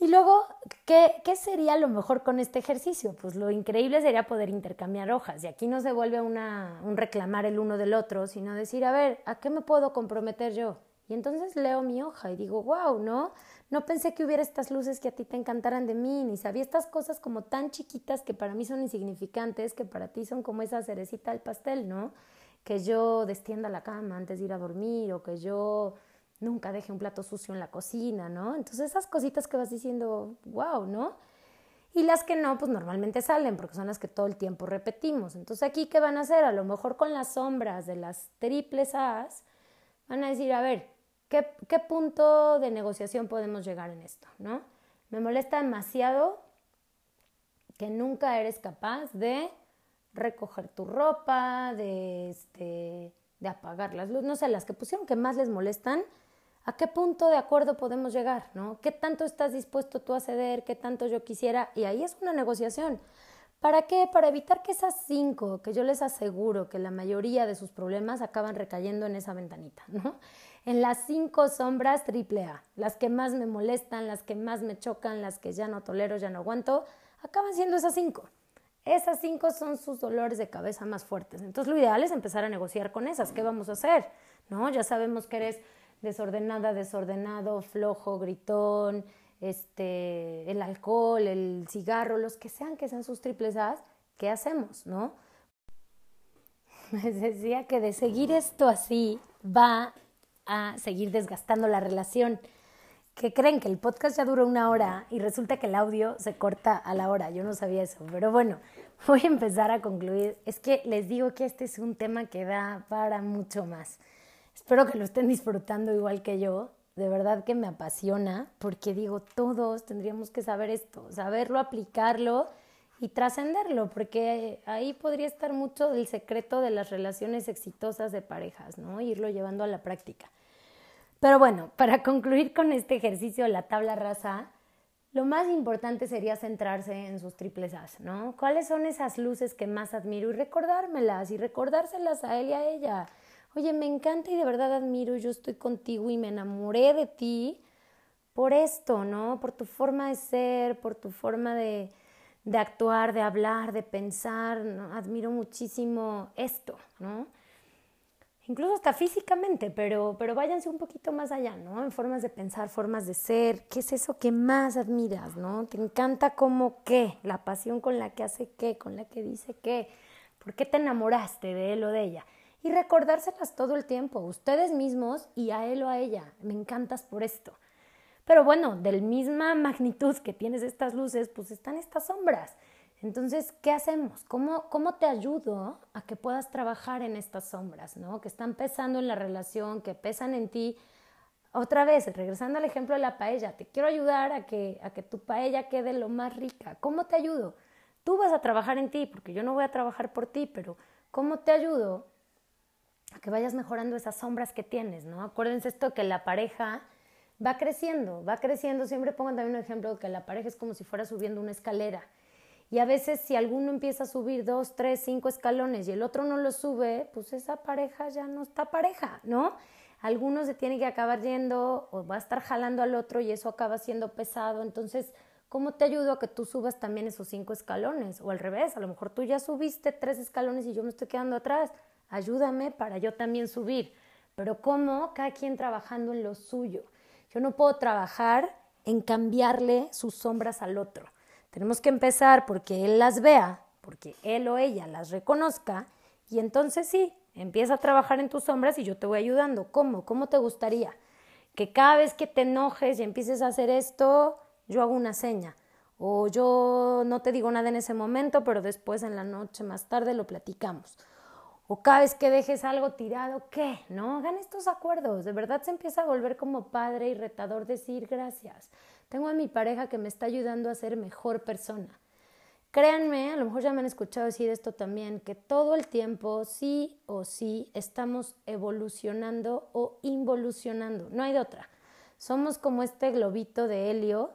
Y luego, ¿qué, ¿qué, sería lo mejor con este ejercicio? Pues lo increíble sería poder intercambiar hojas. Y aquí no se vuelve una, un reclamar el uno del otro, sino decir, a ver, ¿a qué me puedo comprometer yo? Y entonces leo mi hoja y digo, wow, ¿no? No pensé que hubiera estas luces que a ti te encantaran de mí, ni sabía estas cosas como tan chiquitas que para mí son insignificantes, que para ti son como esa cerecita del pastel, ¿no? Que yo destienda la cama antes de ir a dormir o que yo nunca deje un plato sucio en la cocina, ¿no? Entonces esas cositas que vas diciendo, wow, ¿no? Y las que no, pues normalmente salen porque son las que todo el tiempo repetimos. Entonces aquí, ¿qué van a hacer? A lo mejor con las sombras de las triples A's, van a decir, a ver, ¿qué, punto de negociación podemos llegar en esto, ¿no? Me molesta demasiado que nunca eres capaz de recoger tu ropa, de, este, de apagar las luces, no sé, las que pusieron que más les molestan, ¿A qué punto de acuerdo podemos llegar? ¿no? ¿Qué tanto estás dispuesto tú a ceder? ¿Qué tanto yo quisiera? Y ahí es una negociación. ¿Para qué? Para evitar que esas cinco, que yo les aseguro que la mayoría de sus problemas acaban recayendo en esa ventanita, ¿no? En las cinco sombras triple A, las que más me molestan, las que más me chocan, las que ya no tolero, ya no aguanto, acaban siendo esas cinco. Esas cinco son sus dolores de cabeza más fuertes. Entonces lo ideal es empezar a negociar con esas. ¿Qué vamos a hacer? ¿No? Ya sabemos que eres desordenada, desordenado, flojo, gritón, este, el alcohol, el cigarro, los que sean que sean sus triples A's, ¿qué hacemos, no? *laughs* Me decía que de seguir esto así va a seguir desgastando la relación. Que creen que el podcast ya duró una hora y resulta que el audio se corta a la hora. Yo no sabía eso, pero bueno, *laughs* voy a empezar a concluir. Es que les digo que este es un tema que da para mucho más. Espero que lo estén disfrutando igual que yo. De verdad que me apasiona porque digo, todos tendríamos que saber esto, saberlo, aplicarlo y trascenderlo, porque ahí podría estar mucho del secreto de las relaciones exitosas de parejas, ¿no? Irlo llevando a la práctica. Pero bueno, para *laughs* concluir con este ejercicio de la tabla rasa, lo más importante sería centrarse en sus triples As, ¿no? ¿Cuáles son esas luces que más admiro y recordármelas y recordárselas a él y a ella? oye, me encanta y de verdad admiro, yo estoy contigo y me enamoré de ti por esto, ¿no? Por tu forma de ser, por tu forma de, de actuar, de hablar, de pensar, ¿no? Admiro muchísimo esto, ¿no? Incluso hasta físicamente, pero, pero váyanse un poquito más allá, ¿no? En formas de pensar, formas de ser. ¿Qué es eso que más admiras, no? ¿Te encanta cómo qué? La pasión con la que hace qué, con la que dice qué. ¿Por qué te enamoraste de él o de ella? y recordárselas todo el tiempo, ustedes mismos y a él o a ella. Me encantas por esto. Pero bueno, del misma magnitud que tienes estas luces, pues están estas sombras. Entonces, ¿qué hacemos? ¿Cómo, ¿Cómo te ayudo a que puedas trabajar en estas sombras, ¿no? Que están pesando en la relación, que pesan en ti. Otra vez, regresando al ejemplo de la paella, te quiero ayudar a que, a que tu paella quede lo más rica. ¿Cómo te ayudo? Tú vas a trabajar en ti, porque yo no voy a trabajar por ti, pero ¿cómo te ayudo a que vayas mejorando esas sombras que tienes, ¿no? Acuérdense esto que la pareja va creciendo, va creciendo. Siempre pongo también un ejemplo de que la pareja es como si fuera subiendo una escalera. Y a veces si alguno empieza a subir dos, tres, cinco escalones y el otro no lo sube, pues esa pareja ya no está pareja, ¿no? Alguno se tiene que acabar yendo o va a estar jalando al otro y eso acaba siendo pesado. Entonces, ¿cómo te ayudo a que tú subas también esos cinco escalones? O al revés, a lo mejor tú ya subiste tres escalones y yo me estoy quedando atrás ayúdame para yo también subir. Pero ¿cómo? Cada quien trabajando en lo suyo. Yo no puedo trabajar en cambiarle sus sombras al otro. Tenemos que empezar porque él las vea, porque él o ella las reconozca y entonces sí, empieza a trabajar en tus sombras y yo te voy ayudando. ¿Cómo? ¿Cómo te gustaría? Que cada vez que te enojes y empieces a hacer esto, yo hago una seña. O yo no te digo nada en ese momento, pero después en la noche más tarde lo platicamos o cada vez que dejes algo tirado, ¿qué? ¿No? Hagan estos acuerdos. De verdad se empieza a volver como padre y retador decir gracias. Tengo a mi pareja que me está ayudando a ser mejor persona. Créanme, a lo mejor ya me han escuchado decir esto también, que todo el tiempo, sí o sí, estamos evolucionando o involucionando. No hay de otra. Somos como este globito de helio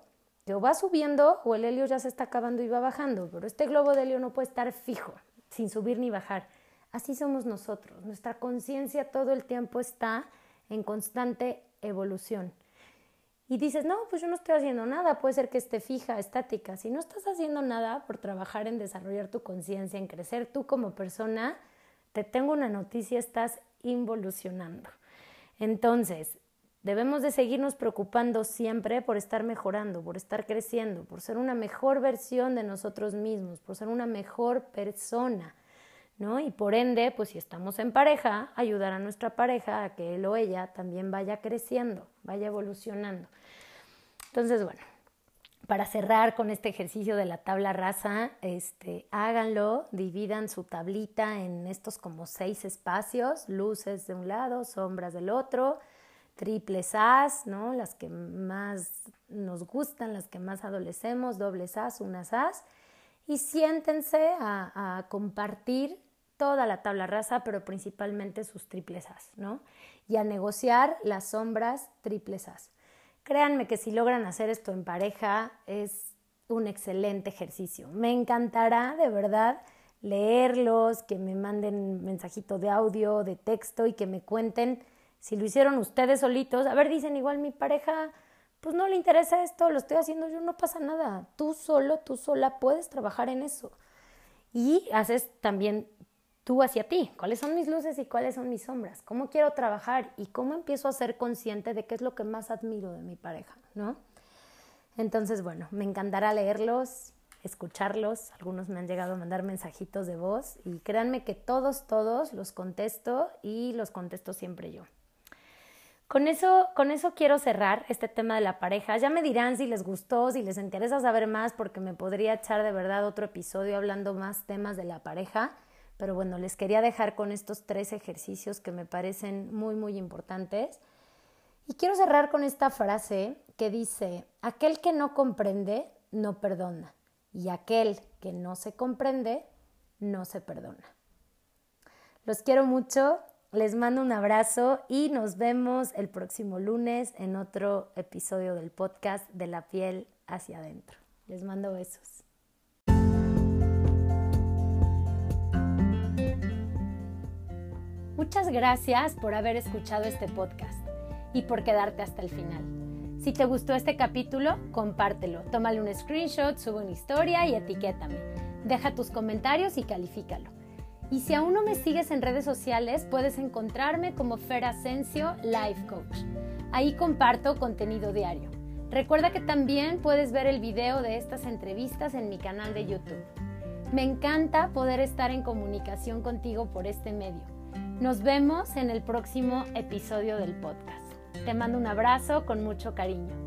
que o va subiendo o el helio ya se está acabando y va bajando, pero este globo de helio no puede estar fijo sin subir ni bajar. Así somos nosotros. Nuestra conciencia todo el tiempo está en constante evolución. Y dices, no, pues yo no estoy haciendo nada, puede ser que esté fija, estática. Si no estás haciendo nada por trabajar en desarrollar tu conciencia, en crecer tú como persona, te tengo una noticia, estás involucionando. Entonces, debemos de seguirnos preocupando siempre por estar mejorando, por estar creciendo, por ser una mejor versión de nosotros mismos, por ser una mejor persona. ¿No? Y por ende, pues si estamos en pareja, ayudar a nuestra pareja a que él o ella también vaya creciendo, vaya evolucionando. Entonces, bueno, para cerrar con este ejercicio de la tabla rasa, este, háganlo, dividan su tablita en estos como seis espacios, luces de un lado, sombras del otro, triples As, ¿no? Las que más nos gustan, las que más adolecemos, dobles As, unas As, y siéntense a, a compartir toda la tabla rasa, pero principalmente sus triples As, ¿no? Y a negociar las sombras triples As. Créanme que si logran hacer esto en pareja es un excelente ejercicio. Me encantará de verdad leerlos, que me manden mensajito de audio, de texto y que me cuenten si lo hicieron ustedes solitos. A ver, dicen igual mi pareja, pues no le interesa esto, lo estoy haciendo yo, no pasa nada. Tú solo, tú sola puedes trabajar en eso. Y haces también tú hacia ti, cuáles son mis luces y cuáles son mis sombras, cómo quiero trabajar y cómo empiezo a ser consciente de qué es lo que más admiro de mi pareja, ¿no? Entonces, bueno, me encantará leerlos, escucharlos, algunos me han llegado a mandar mensajitos de voz y créanme que todos, todos los contesto y los contesto siempre yo. Con eso, con eso quiero cerrar este tema de la pareja. Ya me dirán si les gustó, si les interesa saber más, porque me podría echar de verdad otro episodio hablando más temas de la pareja. Pero bueno, les quería dejar con estos tres ejercicios que me parecen muy, muy importantes. Y quiero cerrar con esta frase que dice, aquel que no comprende, no perdona. Y aquel que no se comprende, no se perdona. Los quiero mucho, les mando un abrazo y nos vemos el próximo lunes en otro episodio del podcast de la piel hacia adentro. Les mando besos. Muchas gracias por haber escuchado este podcast y por quedarte hasta el final. Si te gustó este capítulo, compártelo, tómale un screenshot, sube una historia y etiquétame. Deja tus comentarios y califícalo. Y si aún no me sigues en redes sociales, puedes encontrarme como Fer Asensio Life Coach. Ahí comparto contenido diario. Recuerda que también puedes ver el video de estas entrevistas en mi canal de YouTube. Me encanta poder estar en comunicación contigo por este medio. Nos vemos en el próximo episodio del podcast. Te mando un abrazo con mucho cariño.